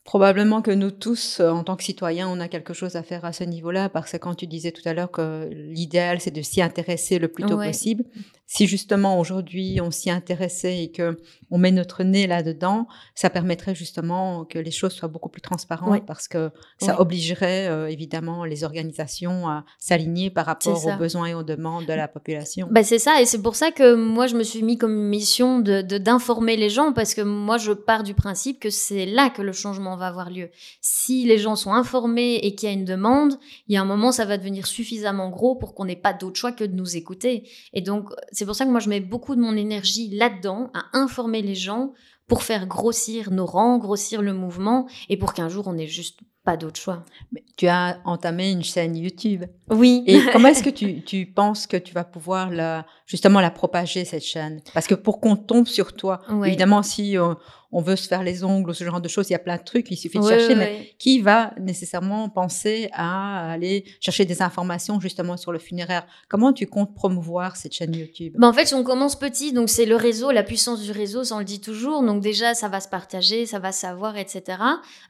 Probablement que nous tous, en tant que citoyens, on a quelque chose à faire à ce niveau-là, parce que quand tu disais tout à l'heure que l'idéal, c'est de s'y intéresser le plus tôt Ouais. possible, si justement aujourd'hui on s'y intéressait et que on met notre nez là-dedans, ça permettrait justement que les choses soient beaucoup plus transparentes, parce que ça obligerait euh, évidemment les organisations à s'aligner par rapport aux besoins et aux demandes de la population. Bah c'est ça, et c'est pour ça que moi je me suis mis comme mission de de- d'informer les gens, parce que moi je pars du principe que c'est là que le changement va avoir lieu. Si les gens sont informés et qu'il y a une demande, il y a un moment ça va devenir suffisamment gros pour qu'on n'ait pas d'autre choix que de nous écouter. Et donc c'est pour ça que moi je mets beaucoup de mon énergie là-dedans, à informer les gens pour faire grossir nos rangs, grossir le mouvement, et pour qu'un jour on ait juste pas d'autre choix. Mais tu as entamé une chaîne YouTube. Oui. Et comment est-ce que tu, tu penses que tu vas pouvoir la, justement la propager, cette chaîne? Parce que pour qu'on tombe sur toi, Ouais. évidemment, si euh, on veut se faire les ongles ou ce genre de choses, il y a plein de trucs, il suffit de Ouais, chercher, ouais, mais qui va nécessairement penser à aller chercher des informations justement sur le funéraire? Comment tu comptes promouvoir cette chaîne YouTube? Bah en fait, on commence petit, donc c'est le réseau, la puissance du réseau, ça on le dit toujours. Donc déjà, ça va se partager, ça va savoir, etc.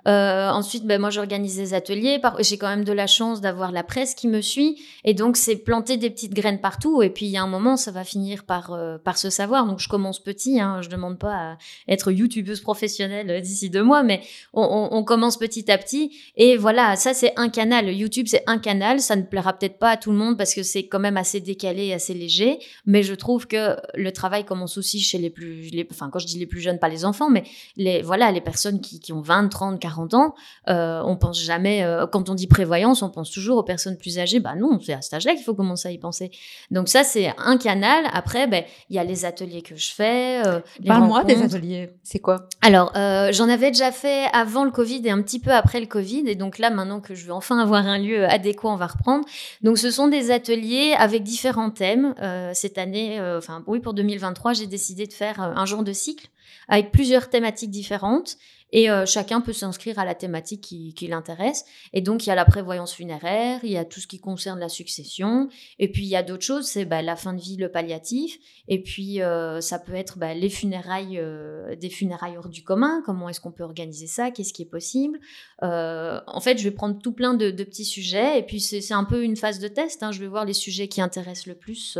Euh, ensuite, ben moi j'organise des ateliers. J'ai quand même de la chance d'avoir la presse qui me suit, et donc c'est planter des petites graines partout. Et puis il y a un moment, ça va finir par euh, se savoir. Donc je commence petit, hein, je demande pas à être youtubeuse professionnelle euh, d'ici deux mois, mais on, commence petit à petit. Et voilà, ça c'est un canal. YouTube c'est un canal. Ça ne plaira peut-être pas à tout le monde parce que c'est quand même assez décalé, assez léger. Mais je trouve que le travail commence aussi chez les plus, les, enfin quand je dis les plus jeunes, pas les enfants, mais les voilà les personnes qui, qui ont 20, 30, 40 ans. Euh, on pense jamais, euh, quand on dit prévoyance, on pense toujours aux personnes plus âgées. Bah non, c'est à cet âge-là qu'il faut commencer à y penser. Donc ça c'est un canal. Après, ben il y a les ateliers que je fais. Euh, Parle-moi des ateliers. C'est quoi? Alors, euh, j'en avais déjà fait avant le Covid et un petit peu après le Covid. Et donc là, maintenant que je veux enfin avoir un lieu adéquat, on va reprendre. Donc, ce sont des ateliers avec différents thèmes. Euh, cette année, enfin, oui, pour 2023, j'ai décidé de faire un genre de cycle avec plusieurs thématiques différentes. Et euh, chacun peut s'inscrire à la thématique qui, l'intéresse. Et donc, il y a la prévoyance funéraire, il y a tout ce qui concerne la succession. Et puis, il y a d'autres choses, c'est bah, la fin de vie, le palliatif. Et puis, euh, ça peut être bah, les funérailles, euh, des funérailles hors du commun. Comment est-ce qu'on peut organiser ça? Qu'est-ce qui est possible? En fait, je vais prendre tout plein de, petits sujets. Et puis, c'est un peu une phase de test. hein. Je vais voir les sujets qui intéressent le plus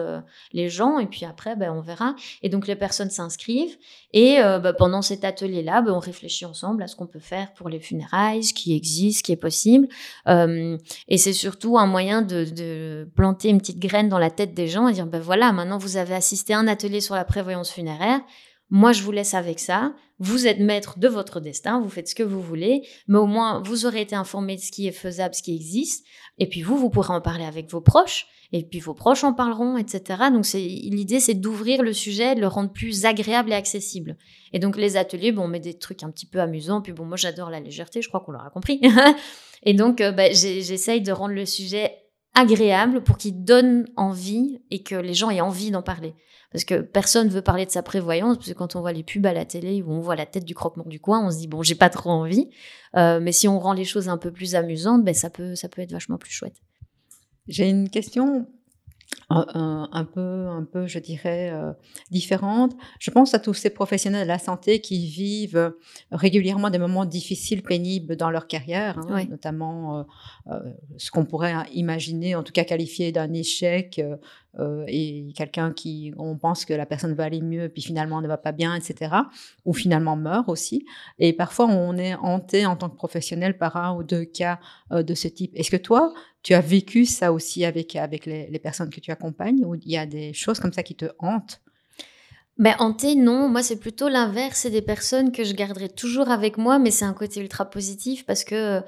les gens. Et puis après, bah, on verra. Et donc, les personnes s'inscrivent. Et bah, pendant cet atelier-là, bah, on réfléchit ensemble à ce qu'on peut faire pour les funérailles, ce qui existe, ce qui est possible. Euh, et c'est surtout un moyen de, de planter une petite graine dans la tête des gens et dire, ben voilà, maintenant vous avez assisté à un atelier sur la prévoyance funéraire. Moi, je vous laisse avec ça. Vous êtes maître de votre destin, vous faites ce que vous voulez, mais au moins vous aurez été informé de ce qui est faisable, ce qui existe. Et puis vous, vous pourrez en parler avec vos proches. Et puis vos proches en parleront, etc. Donc l'idée, c'est d'ouvrir le sujet, de le rendre plus agréable et accessible. Et donc les ateliers, bon, on met des trucs un petit peu amusants. Puis bon, moi j'adore la légèreté, je crois qu'on l'aura compris. et donc euh, bah, j'essaye de rendre le sujet agréable pour qu'il donne envie et que les gens aient envie d'en parler. Parce que personne veut parler de sa prévoyance, parce que quand on voit les pubs à la télé où on voit la tête du croque-mort du coin, on se dit bon, j'ai pas trop envie. Euh, mais si on rend les choses un peu plus amusantes, ben ça peut, ça peut être vachement plus chouette. J'ai une question un, un- un peu, un peu, je dirais, euh, différente. Je pense à tous ces professionnels de la santé qui vivent euh, régulièrement des moments difficiles, pénibles dans leur carrière, hein, notamment euh, euh, ce qu'on pourrait imaginer, en tout cas qualifier d'un échec, euh, et quelqu'un qui, on pense que la personne va aller mieux, puis finalement ne va pas bien, etc., ou finalement meurt aussi. Et parfois, on est hanté en tant que professionnel par un ou deux cas euh, de ce type. Est-ce que toi, tu as vécu ça aussi avec, avec les, les personnes que tu accompagnes, ou il y a des choses comme ça qui te hantent? Ben, hanté, non. Moi, c'est plutôt l'inverse. C'est des personnes que je garderai toujours avec moi, mais c'est un côté ultra positif parce que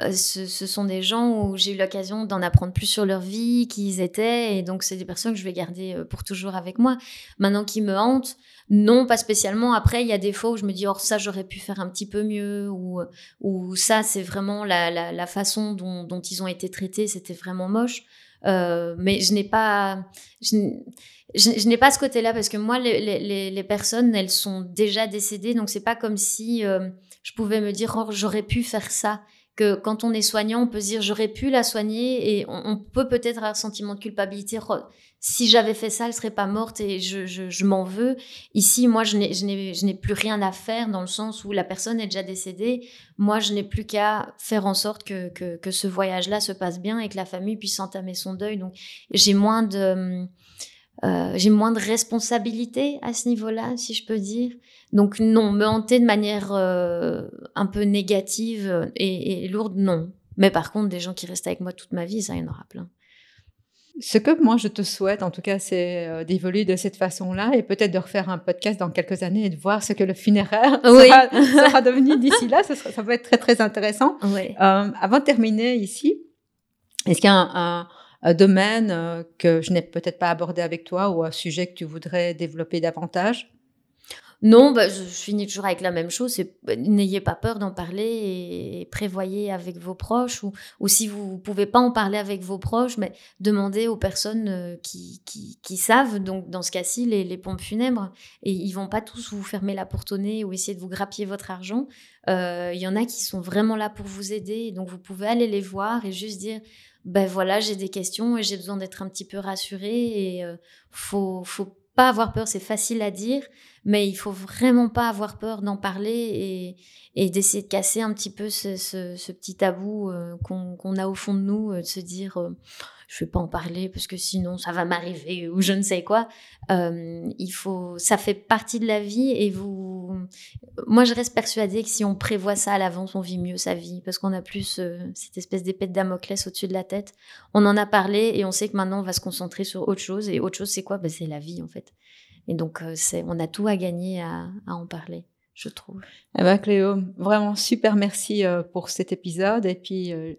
euh, ce, sont des gens où j'ai eu l'occasion d'en apprendre plus sur leur vie, qui ils étaient, et donc c'est des personnes que je vais garder euh, pour toujours avec moi. Maintenant, qui me hantent, non, pas spécialement. Après, il y a des fois où je me dis, oh, ça, j'aurais pu faire un petit peu mieux, ou, ou ça, c'est vraiment la, la, façon dont, dont, ils ont été traités, c'était vraiment moche. Euh, mais je n'ai pas, je, je, n'ai pas ce côté-là parce que moi, les, les, les, personnes, elles sont déjà décédées, donc c'est pas comme si euh, je pouvais me dire, oh, j'aurais pu faire ça. Que quand on est soignant, on peut se dire, j'aurais pu la soigner et on, peut peut-être avoir un sentiment de culpabilité. Si j'avais fait ça, elle serait pas morte et je, je, m'en veux. Ici, moi, je n'ai plus rien à faire dans le sens où la personne est déjà décédée. Moi, je n'ai plus qu'à faire en sorte que, que, que ce voyage-là se passe bien et que la famille puisse entamer son deuil. Donc, j'ai moins de, euh, j'ai moins de responsabilité à ce niveau-là, si je peux dire. Donc, non, me hanter de manière euh, un peu négative et, et lourde, non. Mais par contre, des gens qui restent avec moi toute ma vie, ça, il y en aura plein. Ce que moi je te souhaite, en tout cas, c'est euh, d'évoluer de cette façon-là et peut-être de refaire un podcast dans quelques années et de voir ce que le funéraire sera, devenu d'ici là. Ça, ça, peut être très très intéressant. Euh, avant de terminer ici, est-ce qu'il y a un, un, domaine euh, que je n'ai peut-être pas abordé avec toi ou un sujet que tu voudrais développer davantage? Non, bah, je, finis toujours avec la même chose. Bah, n'ayez pas peur d'en parler et, prévoyez avec vos proches. Ou, si vous ne pouvez pas en parler avec vos proches, mais demandez aux personnes euh, qui, savent. Donc, dans ce cas-ci, les, pompes funèbres. Et ils vont pas tous vous fermer la porte au nez ou essayer de vous grappiller votre argent. Euh, il y en a qui sont vraiment là pour vous aider. Donc, vous pouvez aller les voir et juste dire ben voilà, j'ai des questions et j'ai besoin d'être un petit peu rassurée. Et euh, faut, faut pas avoir peur, c'est facile à dire, mais il faut vraiment pas avoir peur d'en parler et, d'essayer de casser un petit peu ce petit tabou euh, qu'on a au fond de nous, euh, de se dire euh, je vais pas en parler parce que sinon ça va m'arriver ou je ne sais quoi. il faut, ça fait partie de la vie et vous, moi je reste persuadée que si on prévoit ça à l'avance, on vit mieux sa vie parce qu'on a plus cette espèce d'épée de Damoclès au-dessus de la tête. On en a parlé et on sait que maintenant on va se concentrer sur autre chose et autre chose c'est quoi? Ben, C'est la vie en fait. Et donc, euh, on a tout à gagner à en parler je trouve. Eh ben Cléo, vraiment super merci euh, pour cet épisode et puis euh,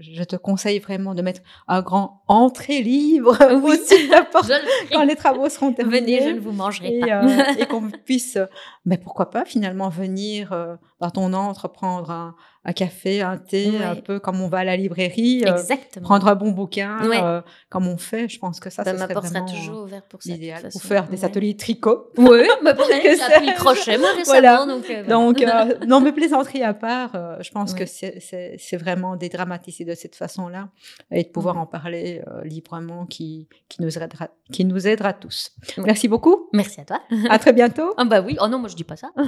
je te conseille vraiment de mettre un grand entrée libre au-dessus de la porte quand les travaux seront terminés. Venez, je ne vous mangerai et, pas. et qu'on puisse, mais pourquoi pas finalement venir dans ton entre prendre un, un café, un thé, un peu comme on va à la librairie, euh, prendre un bon bouquin, euh, comme on fait. Je pense que ça, ça, ça serait vraiment toujours ouvert pour ça. L'idéal, pour faire des ateliers de tricot. Oui, mais j'ai appris crochet moi récemment. Donc, euh, donc non, mais plaisanterie à part, je pense que c'est vraiment dédramatiser de cette façon-là et de pouvoir en parler librement qui, qui, nous aidera, qui nous aidera tous. Merci beaucoup. Merci à toi. À très bientôt. Ah bah oui. Oh non, moi je dis pas ça.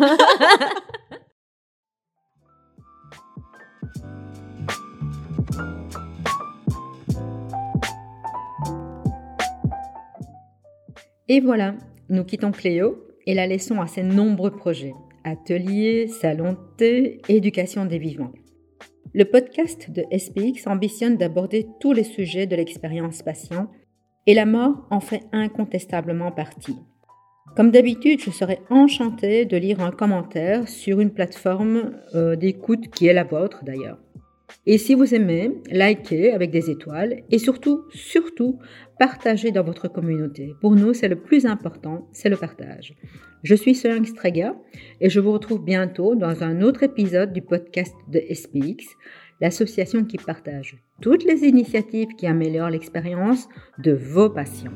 Et voilà, nous quittons Cléo et la laissons à ses nombreux projets ateliers, salons thé, éducation des vivants. Le podcast de SPX ambitionne d'aborder tous les sujets de l'expérience patient et la mort en fait incontestablement partie. Comme d'habitude, je serais enchantée de lire un commentaire sur une plateforme euh, d'écoute qui est la vôtre d'ailleurs. Et si vous aimez, likez avec des étoiles et surtout, surtout, partagez dans votre communauté. Pour nous, c'est le plus important, c'est le partage. Je suis Solang Strega et je vous retrouve bientôt dans un autre épisode du podcast de SPX, l'association qui partage toutes les initiatives qui améliorent l'expérience de vos patients.